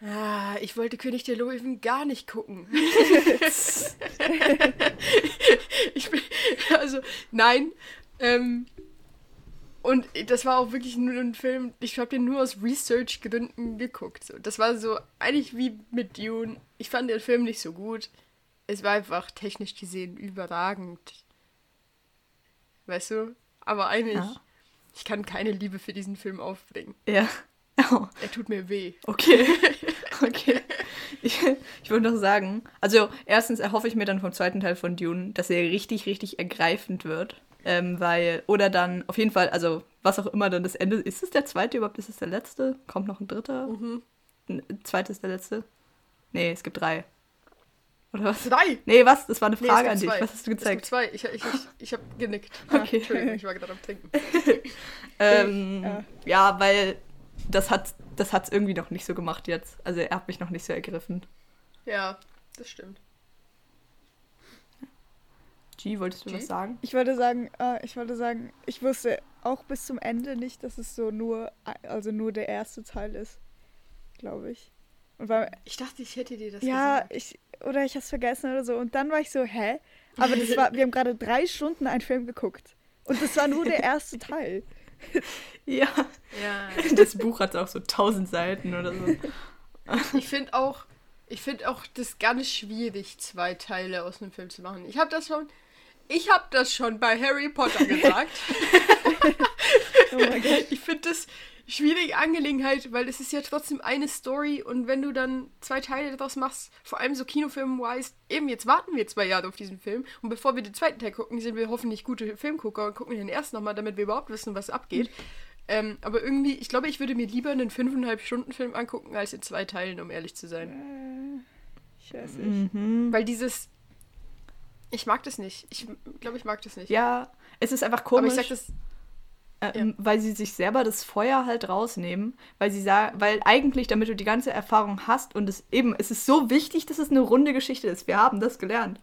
Ah, ich wollte König der Löwen gar nicht gucken. ich bin, also, nein. Ähm, und das war auch wirklich nur ein Film, ich habe den nur aus Research-Gründen geguckt. So. Das war so eigentlich wie mit Dune. Ich fand den Film nicht so gut. Es war einfach technisch gesehen überragend. Weißt du? Aber eigentlich, Ja. ich kann keine Liebe für diesen Film aufbringen. Ja. Oh, Er tut mir weh. okay. okay. Ich, ich wollte noch sagen, also erstens erhoffe ich mir dann vom zweiten Teil von Dune, dass er richtig, richtig ergreifend wird. Ähm, weil, oder dann auf jeden Fall, also was auch immer dann das Ende, ist es der zweite überhaupt, ist es der letzte? Kommt noch ein dritter? Mhm. Ein zweiter ist der letzte? Nee, es gibt drei. Oder was? Drei! Nee, was? Das war eine Nee, Frage es an dich. zwei. Was hast du Es gibt gezeigt? zwei. Ich, ich, ich, ich habe genickt. Okay. Entschuldigung, ich war gerade am Trinken. Ähm, Ja. ja. weil das hat das hat's irgendwie noch nicht so gemacht jetzt. Also er hat mich noch nicht so ergriffen. Ja, das stimmt. G, wolltest du G? was sagen? Ich wollte sagen, äh, ich wollte sagen, ich wusste auch bis zum Ende nicht, dass es so nur, also nur der erste Teil ist, glaube ich. Und weil, Ich dachte, ich hätte dir das ja, gesagt. ich, oder ich hab's vergessen oder so. Und dann war ich so, hä? Aber das war, wir haben gerade drei Stunden einen Film geguckt. Und das war nur der erste Teil. Ja. Ja. Das Buch hat auch so tausend Seiten oder so. Ich finde auch, ich finde auch das ganz schwierig, zwei Teile aus einem Film zu machen. Ich habe das schon, ich habe das schon bei Harry Potter gesagt. Oh mein Gott. Ich finde das schwierige Angelegenheit, weil es ist ja trotzdem eine Story und wenn du dann zwei Teile daraus machst, vor allem so Kinofilm-wise, eben jetzt warten wir zwei Jahre auf diesen Film und bevor wir den zweiten Teil gucken, sind wir hoffentlich gute Filmgucker und gucken den ersten nochmal, damit wir überhaupt wissen, was abgeht. Ähm, aber irgendwie, ich glaube, ich würde mir lieber einen 5,5 Stunden Film angucken, als in zwei Teilen, um ehrlich zu sein. Äh, ich weiß nicht. Mhm. Weil dieses. Ich mag das nicht. Ich glaube, ich mag das nicht. Ja, es ist einfach aber komisch. ich sag das. Ähm, Weil sie sich selber das Feuer halt rausnehmen, weil sie sagen, weil eigentlich, damit du die ganze Erfahrung hast und es eben, es ist so wichtig, dass es eine runde Geschichte ist. Wir haben das gelernt.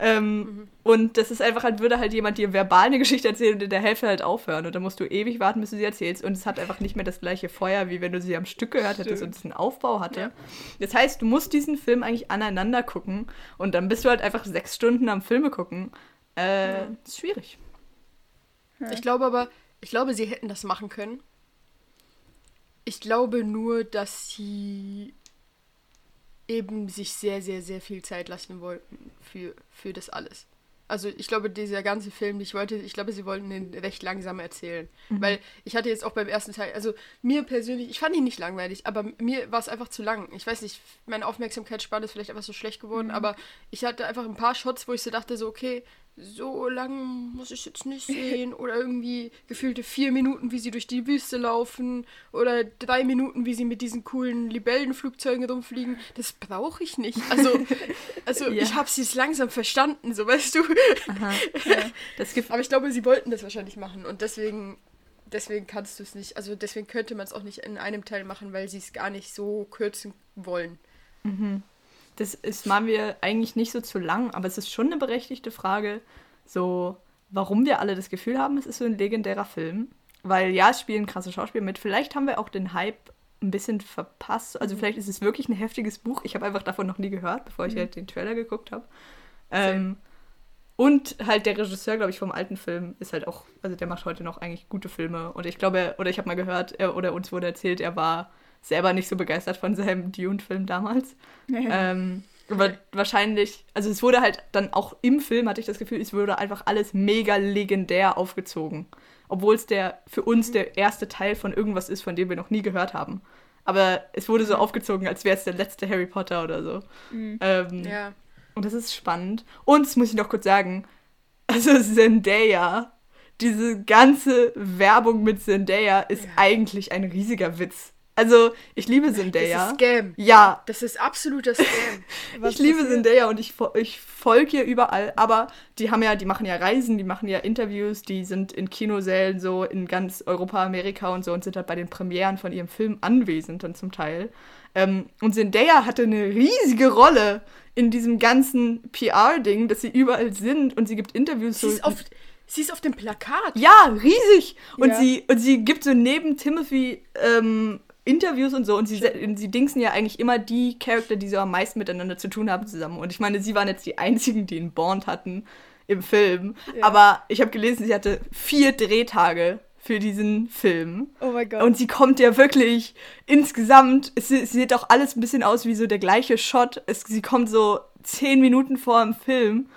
Ähm, Und das ist einfach, als würde halt jemand dir verbal eine Geschichte erzählen und in der Hälfte halt aufhören. Und dann musst du ewig warten, bis du sie erzählst. Und es hat einfach nicht mehr das gleiche Feuer, wie wenn du sie am Stück gehört hättest Stimmt. und es einen Aufbau hatte. Ja. Das heißt, du musst diesen Film eigentlich aneinander gucken und dann bist du halt einfach sechs Stunden am Filme gucken. Äh, Ja. ist schwierig. Ich glaube aber, ich glaube, sie hätten das machen können. Ich glaube nur, dass sie eben sich sehr, sehr, sehr viel Zeit lassen wollten für, für das alles. Also ich glaube, dieser ganze Film, ich wollte, ich glaube, sie wollten ihn recht langsam erzählen. Weil ich hatte jetzt auch beim ersten Teil, also mir persönlich, ich fand ihn nicht langweilig, aber mir war es einfach zu lang. Ich weiß nicht, meine Aufmerksamkeitsspanne ist vielleicht einfach so schlecht geworden, aber ich hatte einfach ein paar Shots, wo ich so dachte, so, okay, so lang muss ich jetzt nicht sehen. Oder irgendwie gefühlte vier Minuten, wie sie durch die Wüste laufen. Oder drei Minuten, wie sie mit diesen coolen Libellenflugzeugen rumfliegen. Das brauche ich nicht. Also, also Ja. ich habe sie langsam verstanden, so weißt du. Aha. Das Gefühl, Aber ich glaube, sie wollten das wahrscheinlich machen. Und deswegen, deswegen kannst du es nicht. Also deswegen könnte man es auch nicht in einem Teil machen, weil sie es gar nicht so kürzen wollen. Das ist mal mir eigentlich nicht so zu lang, aber es ist schon eine berechtigte Frage, so warum wir alle das Gefühl haben, es ist so ein legendärer Film. Weil ja, es spielen krasse Schauspieler mit. Vielleicht haben wir auch den Hype ein bisschen verpasst. Also vielleicht ist es wirklich ein heftiges Buch. Ich habe einfach davon noch nie gehört, bevor ich halt den Trailer geguckt habe. Ähm, und halt der Regisseur, glaube ich, vom alten Film ist halt auch, also der macht heute noch eigentlich gute Filme. Und ich glaube, oder ich habe mal gehört, er, oder uns wurde erzählt, er war selber nicht so begeistert von seinem Dune-Film damals. Ähm, aber wahrscheinlich, also es wurde halt dann auch im Film, hatte ich das Gefühl, es wurde einfach alles mega legendär aufgezogen. Obwohl es der für uns der erste Teil von irgendwas ist, von dem wir noch nie gehört haben. Aber es wurde so aufgezogen, als wäre es der letzte Harry Potter oder so. Ähm, Ja. Und das ist spannend. Und das muss ich noch kurz sagen, also Zendaya, diese ganze Werbung mit Zendaya ist Ja. eigentlich ein riesiger Witz. Also, ich liebe Das Zendaya. ist Scam. Ja, Das ist absoluter Scam. Ich liebe? Zendaya und ich, ich folge ihr überall, aber die haben ja, die machen ja Reisen, die machen ja Interviews, die sind in Kinosälen so in ganz Europa, Amerika und so und sind halt bei den Premieren von ihrem Film anwesend dann zum Teil. Ähm, und Zendaya hatte eine riesige Rolle in diesem ganzen PR-Ding, dass sie überall sind und sie gibt Interviews sie, so. ist auf, sie ist auf dem Plakat. Ja, riesig. Und, Ja. sie, und sie gibt so neben Timothy ähm, Interviews und so. Und sie, und sie dingsen ja eigentlich immer die Charakter, die so am meisten miteinander zu tun haben, zusammen. Und ich meine, sie waren jetzt die einzigen, die einen Bond hatten im Film. Ja. Aber ich habe gelesen, sie hatte vier Drehtage für diesen Film. Oh mein Gott. Und sie kommt ja wirklich insgesamt, es, es sieht auch alles ein bisschen aus wie so der gleiche Shot. Es, sie kommt so zehn Minuten vor dem Film.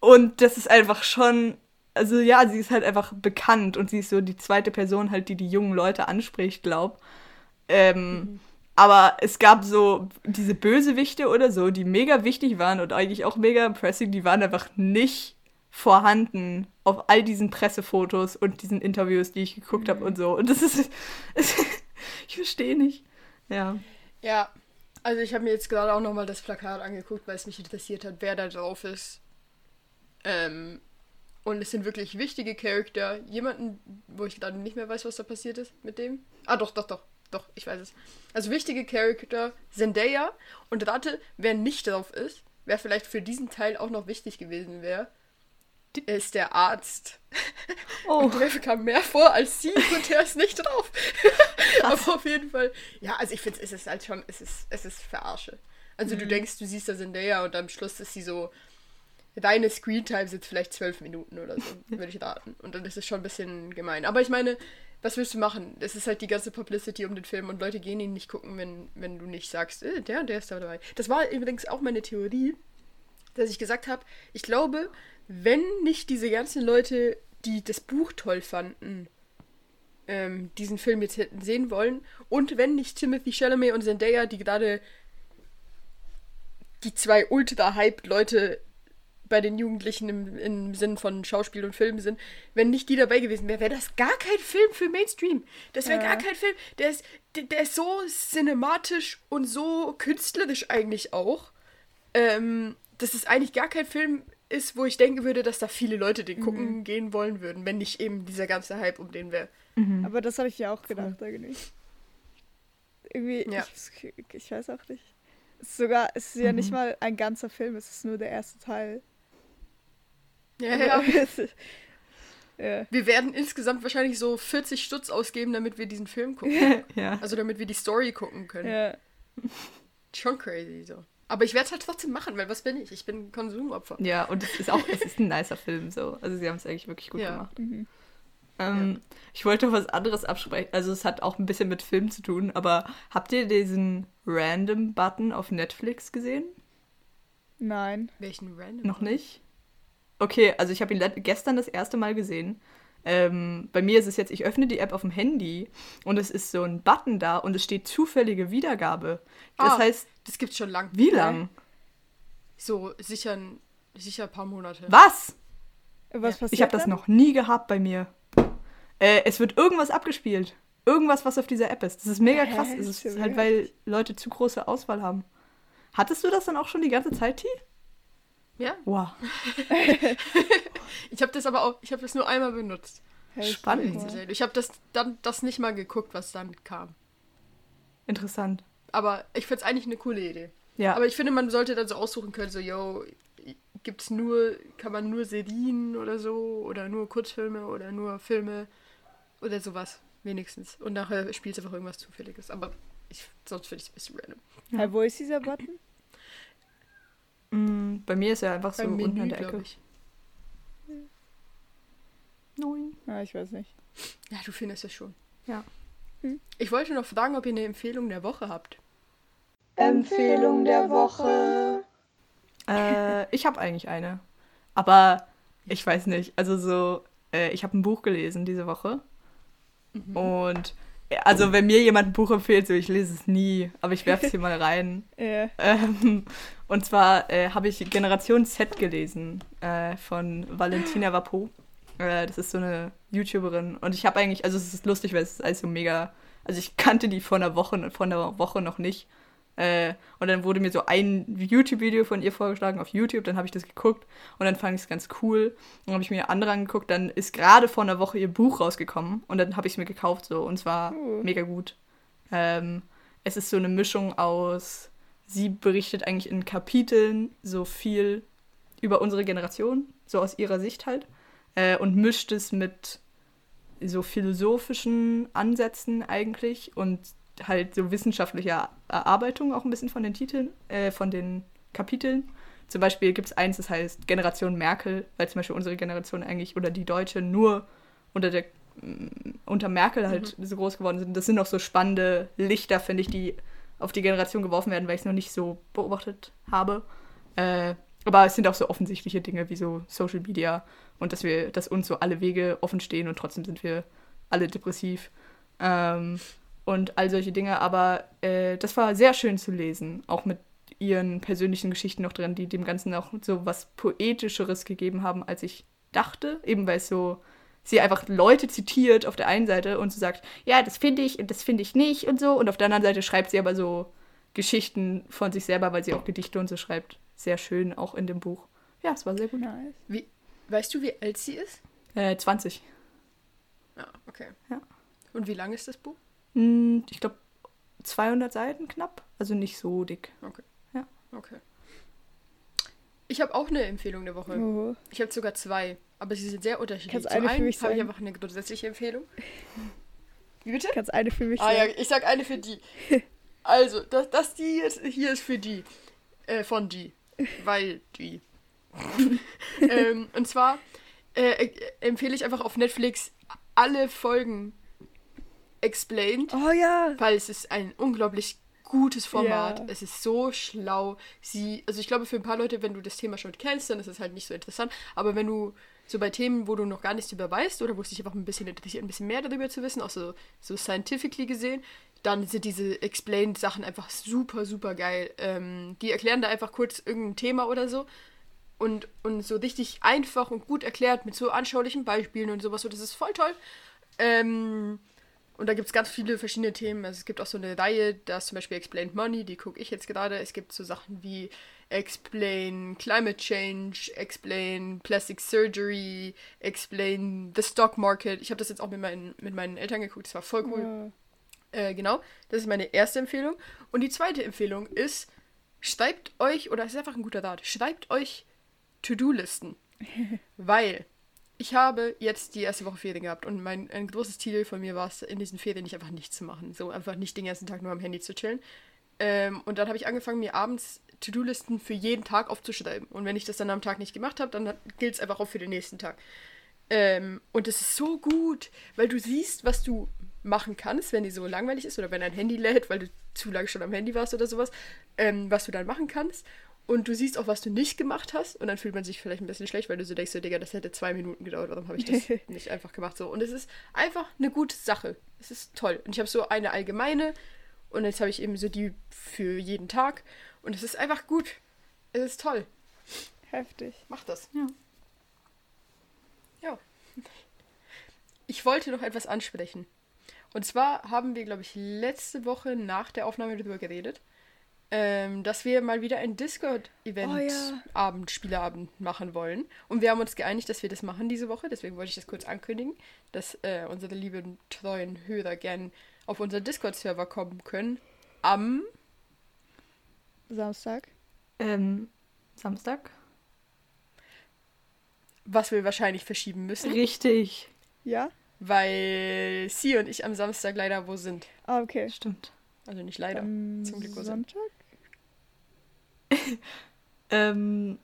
Und das ist einfach schon, also ja, sie ist halt einfach bekannt und sie ist so die zweite Person halt, die die jungen Leute anspricht, glaub. Ähm, Aber es gab so diese Bösewichte oder so, die mega wichtig waren und eigentlich auch mega impressive, die waren einfach nicht vorhanden auf all diesen Pressefotos und diesen Interviews, die ich geguckt habe und so. Und das ist, ich verstehe nicht. Ja. Ja, also ich habe mir jetzt gerade auch nochmal das Plakat angeguckt, weil es mich interessiert hat, wer da drauf ist. Ähm, und es sind wirklich wichtige Charakter. Jemanden, wo ich gerade nicht mehr weiß, was da passiert ist mit dem. Ah, doch, doch, doch. Doch, ich weiß es. Also wichtige Charakter, Zendaya. Und rate, wer nicht drauf ist, wer vielleicht für diesen Teil auch noch wichtig gewesen wäre, ist der Arzt. Oh, Und der kam mehr vor als sie und der ist nicht drauf. Aber auf jeden Fall. Ja, also ich finde, es ist halt schon, es ist, es ist Verarsche. Also du denkst, du siehst da Zendaya und am Schluss ist sie so, deine Screentime sind vielleicht zwölf Minuten oder so, würde ich raten. Und dann ist es schon ein bisschen gemein. Aber ich meine, was willst du machen? Es ist halt die ganze Publicity um den Film und Leute gehen ihn nicht gucken, wenn, wenn du nicht sagst, äh, der und der ist da dabei. Das war übrigens auch meine Theorie, dass ich gesagt habe, ich glaube, wenn nicht diese ganzen Leute, die das Buch toll fanden, ähm, diesen Film jetzt hätten sehen wollen. Und wenn nicht Timothy Chalamet und Zendaya, die gerade die zwei ultra-hyped-Leute bei den Jugendlichen im, im Sinn von Schauspiel und Film sind, wenn nicht die dabei gewesen wäre, wäre das gar kein Film für Mainstream. Das wäre Ja. gar kein Film. Der ist, der, der ist so cinematisch und so künstlerisch eigentlich auch, ähm, dass es eigentlich gar kein Film ist, wo ich denken würde, dass da viele Leute den gucken gehen wollen würden, wenn nicht eben dieser ganze Hype um den wäre. Aber das habe ich ja auch gedacht, irgendwie. Irgendwie, Ja. ich, ich weiß auch nicht. Sogar, es ist ja nicht mal ein ganzer Film, es ist nur der erste Teil. Ja, ja. ja. Wir werden insgesamt wahrscheinlich so 40 Stutz ausgeben, damit wir diesen Film gucken. ja. Also damit wir die Story gucken können. ja. Schon crazy so. Aber ich werde es halt trotzdem machen, weil was bin ich? Ich bin Konsumopfer. Ja, und es ist auch, es ist ein nicer Film so. Also sie haben es eigentlich wirklich gut Ja. gemacht. Mhm. Ähm, Ich wollte noch was anderes absprechen. Also es hat auch ein bisschen mit Film zu tun, aber habt ihr diesen Random-Button auf Netflix gesehen? Nein. Welchen random? Noch nicht? Okay, also ich habe ihn gestern das erste Mal gesehen. Ähm, bei mir ist es jetzt, ich öffne die App auf dem Handy und es ist so ein Button da und es steht zufällige Wiedergabe. Das Ah. heißt, Das gibt's schon lang. wie lang? So sicher, ein- sicher ein paar Monate. Was? Was passiert Ich habe das noch nie gehabt bei mir. Äh, es wird irgendwas abgespielt. Irgendwas, was auf dieser App ist. Das ist mega Hä? krass. Es Ist halt, weil Leute zu große Auswahl haben. Hattest du das dann auch schon die ganze Zeit, T? Ja. Wow. Ich habe das aber auch, ich habe das nur einmal benutzt. Ich- Spannend. Ja. Ich habe das dann das nicht mal geguckt, was dann kam. Interessant. Aber ich find's eigentlich eine coole Idee. Ja. Aber ich finde, man sollte dann so aussuchen können, so, yo, gibt's nur, kann man nur Serien oder so, oder nur Kurzfilme oder nur Filme oder sowas, wenigstens. Und nachher spielt einfach irgendwas Zufälliges. Aber ich, sonst finde ich es ein bisschen random. Hä, wo ist dieser Button? Mm, bei mir ist er einfach so Beim unten Menü, an der Ecke. ich. Nein. Ah, ich weiß nicht. Ja, du findest es schon. Ja. Hm. Ich wollte noch fragen, ob ihr eine Empfehlung der Woche habt. Empfehlung der Woche. Äh, ich habe eigentlich eine. Aber ich weiß nicht. Also so, äh, ich habe ein Buch gelesen diese Woche. Mhm. Und also wenn mir jemand ein Buch empfiehlt, so ich lese es nie, aber ich werfe es hier mal rein. Ja. Ähm, und zwar äh, habe ich Generation Z gelesen äh, von Valentina Vapo. Äh, das ist so eine YouTuberin. Und ich habe eigentlich, also es ist lustig, weil es ist alles so mega. Also ich kannte die vor einer Woche, vor einer Woche noch nicht. Äh, und dann wurde mir so ein YouTube-Video von ihr vorgeschlagen auf YouTube, dann habe ich das geguckt und dann fand ich es ganz cool. Dann habe ich mir andere angeguckt, dann ist gerade vor einer Woche ihr Buch rausgekommen und dann habe ich es mir gekauft so und es war Uh. mega gut. Ähm, es ist so eine Mischung aus, sie berichtet eigentlich in Kapiteln so viel über unsere Generation, so aus ihrer Sicht halt, äh, und mischt es mit so philosophischen Ansätzen eigentlich und halt so wissenschaftlicher Erarbeitung auch ein bisschen von den Titeln, äh, von den Kapiteln. Zum Beispiel gibt es eins, das heißt Generation Merkel, weil zum Beispiel unsere Generation eigentlich oder die Deutsche nur unter der mm, unter Merkel halt so groß geworden sind. Das sind auch so spannende Lichter, finde ich, die auf die Generation geworfen werden, weil ich es noch nicht so beobachtet habe. Äh, aber es sind auch so offensichtliche Dinge wie so Social Media und dass wir, dass uns so alle Wege offen stehen und trotzdem sind wir alle depressiv. Ähm, und all solche Dinge. Aber äh, das war sehr schön zu lesen, auch mit ihren persönlichen Geschichten noch drin, die dem Ganzen auch so was Poetischeres gegeben haben, als ich dachte, eben weil es so sie einfach Leute zitiert auf der einen Seite und so sagt, ja, das finde ich und das finde ich nicht und so. Und auf der anderen Seite schreibt sie aber so Geschichten von sich selber, weil sie auch Gedichte und so schreibt. Sehr schön, auch in dem Buch. Ja, es war sehr gut. Nice. Wie, weißt du, wie alt sie ist? Äh, 20. Ja, okay. Ja. Und wie lang ist das Buch? Hm, ich glaube 200 Seiten knapp. Also nicht so dick. Okay. Ich habe auch eine Empfehlung der Woche. Oh. Ich habe sogar zwei, aber sie sind sehr unterschiedlich. Kannst Zum eine für einen mich habe ich einfach eine grundsätzliche Empfehlung. Wie bitte? Kannst eine für mich Ah ja, sagen? ich sag eine für die. Also, das, das die jetzt hier ist für die. Äh, von die. Weil die. ähm, und zwar äh, empfehle ich einfach auf Netflix alle Folgen explained, Oh ja. weil es ist ein unglaublich gutes Format. Ja. Es ist so schlau. Sie, also ich glaube für ein paar Leute, wenn du das Thema schon kennst, dann ist es halt nicht so interessant. Aber wenn du so bei Themen, wo du noch gar nichts über weißt oder wo es dich einfach ein bisschen interessiert, ein bisschen mehr darüber zu wissen, auch so, so scientifically gesehen, dann sind diese Explained-Sachen einfach super, super geil. Ähm, die erklären da einfach kurz irgendein Thema oder so und, und so richtig einfach und gut erklärt mit so anschaulichen Beispielen und sowas. Und das ist voll toll. Ähm, und da gibt es ganz viele verschiedene Themen. Also es gibt auch so eine Reihe, da ist zum Beispiel Explained Money, die gucke ich jetzt gerade. Es gibt so Sachen wie Explain Climate Change, Explain Plastic Surgery, Explain the Stock Market. Ich habe das jetzt auch mit meinen, mit meinen Eltern geguckt, das war voll cool. Ja. Äh, genau, das ist meine erste Empfehlung. Und die zweite Empfehlung ist, schreibt euch, oder es ist einfach ein guter Rat, schreibt euch To-Do-Listen. Weil ich habe jetzt die erste Woche Ferien gehabt und mein ein großes Ziel von mir war es, in diesen Ferien nicht einfach nichts zu machen. So einfach nicht den ganzen Tag nur am Handy zu chillen. Ähm, und dann habe ich angefangen, mir abends To-Do-Listen für jeden Tag aufzuschreiben. Und wenn ich das dann am Tag nicht gemacht habe, dann gilt es einfach auch für den nächsten Tag. Ähm, und es ist so gut, weil du siehst, was du machen kannst, wenn die so langweilig ist oder wenn dein Handy lädt, weil du zu lange schon am Handy warst oder sowas, ähm, was du dann machen kannst. Und du siehst auch, was du nicht gemacht hast. Und dann fühlt man sich vielleicht ein bisschen schlecht, weil du so denkst, so, Digga, das hätte zwei Minuten gedauert. Warum habe ich das nicht einfach gemacht? So. Und es ist einfach eine gute Sache. Es ist toll. Und ich habe so eine allgemeine. Und jetzt habe ich eben so die für jeden Tag. Und es ist einfach gut. Es ist toll. Heftig. Mach das. Ja. Ja. Ich wollte noch etwas ansprechen. Und zwar haben wir, glaube ich, letzte Woche nach der Aufnahme darüber geredet, ähm, dass wir mal wieder ein Discord-Event, Oh ja. Abend, Spieleabend machen wollen. Und wir haben uns geeinigt, dass wir das machen diese Woche. Deswegen wollte ich das kurz ankündigen, dass äh, unsere lieben, treuen Hörer gern auf unseren Discord-Server kommen können. Am Samstag. Ähm, Samstag? was wir wahrscheinlich verschieben müssen, Richtig. Ja? weil sie und ich am Samstag leider wo sind. Ah, okay. Stimmt. Also nicht leider. Am zum Glück wo sind. Ähm,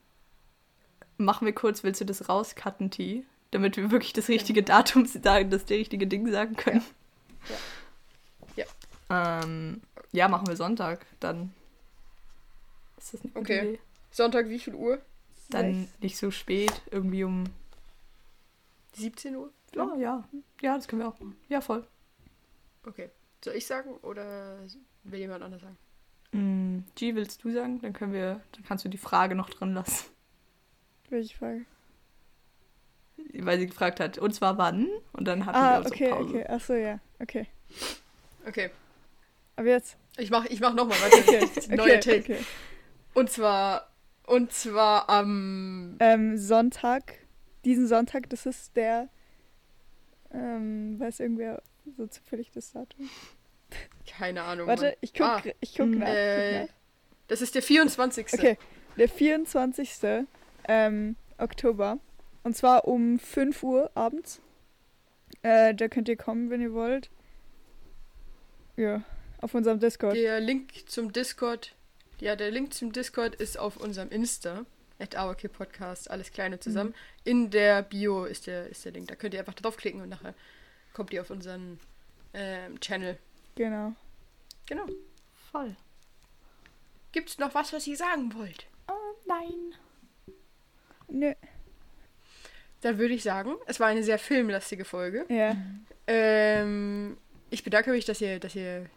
machen wir kurz, willst du das rauscutten, T? Damit wir wirklich das richtige Datum sagen, das richtige Ding sagen können. Ja. Ja. Ähm, ja, machen wir Sonntag. Dann ist das eine gute Okay. Idee. Sonntag wie viel Uhr? Dann Sechs. nicht so spät, irgendwie um. 17 Uhr? Ja, ja. Ja, das können wir auch machen. Ja, voll. Okay. Soll ich sagen oder will jemand anders sagen? Mm, G, willst du sagen? Dann können wir, dann kannst du die Frage noch drin lassen. Welche Frage? Weil sie gefragt hat, und zwar wann? Und dann hatten wir Ah, unsere okay, Pause. okay. Achso, ja. Okay. Okay. Aber jetzt. Ich mach, ich mach nochmal, warte. Okay, Neuer okay, Take. okay. Und zwar, und zwar am, Ähm, Sonntag. Diesen Sonntag, das ist der. Ähm, weiß irgendwer so zufällig das Datum? Keine Ahnung. Warte, Mann. ich guck, Ah, ich guck nach. äh, guck das ist der 24. nach. Okay, der 24. Ähm, Oktober. Und zwar um 5 Uhr abends. Äh, da könnt ihr kommen, wenn ihr wollt. Ja, auf unserem Discord. Der Link zum Discord, ja, der Link zum Discord ist auf unserem Insta, at Podcast, alles kleine zusammen. In der Bio ist der, ist der Link. Da könnt ihr einfach draufklicken und nachher kommt ihr auf unseren ähm, Channel. Genau. Genau. Voll. Gibt's noch was, was ihr sagen wollt? Oh nein. Nö. Dann würde ich sagen, es war eine sehr filmlastige Folge. Ja. Ähm, ich bedanke mich, dass ihr, dass ihr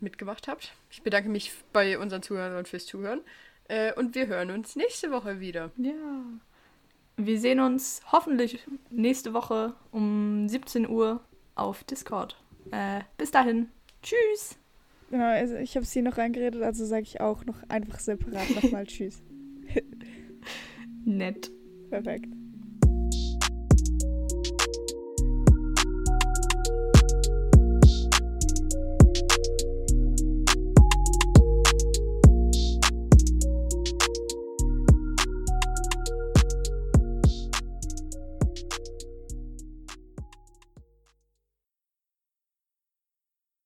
mitgemacht habt. Ich bedanke mich bei unseren Zuhörern fürs Zuhören. Äh, und wir hören uns nächste Woche wieder. Ja. Wir sehen uns hoffentlich nächste Woche um 17 Uhr auf Discord. Äh, bis dahin. Tschüss. Genau, also ich habe sie noch reingeredet, also sage ich auch noch einfach separat nochmal Tschüss. Nett. Perfekt.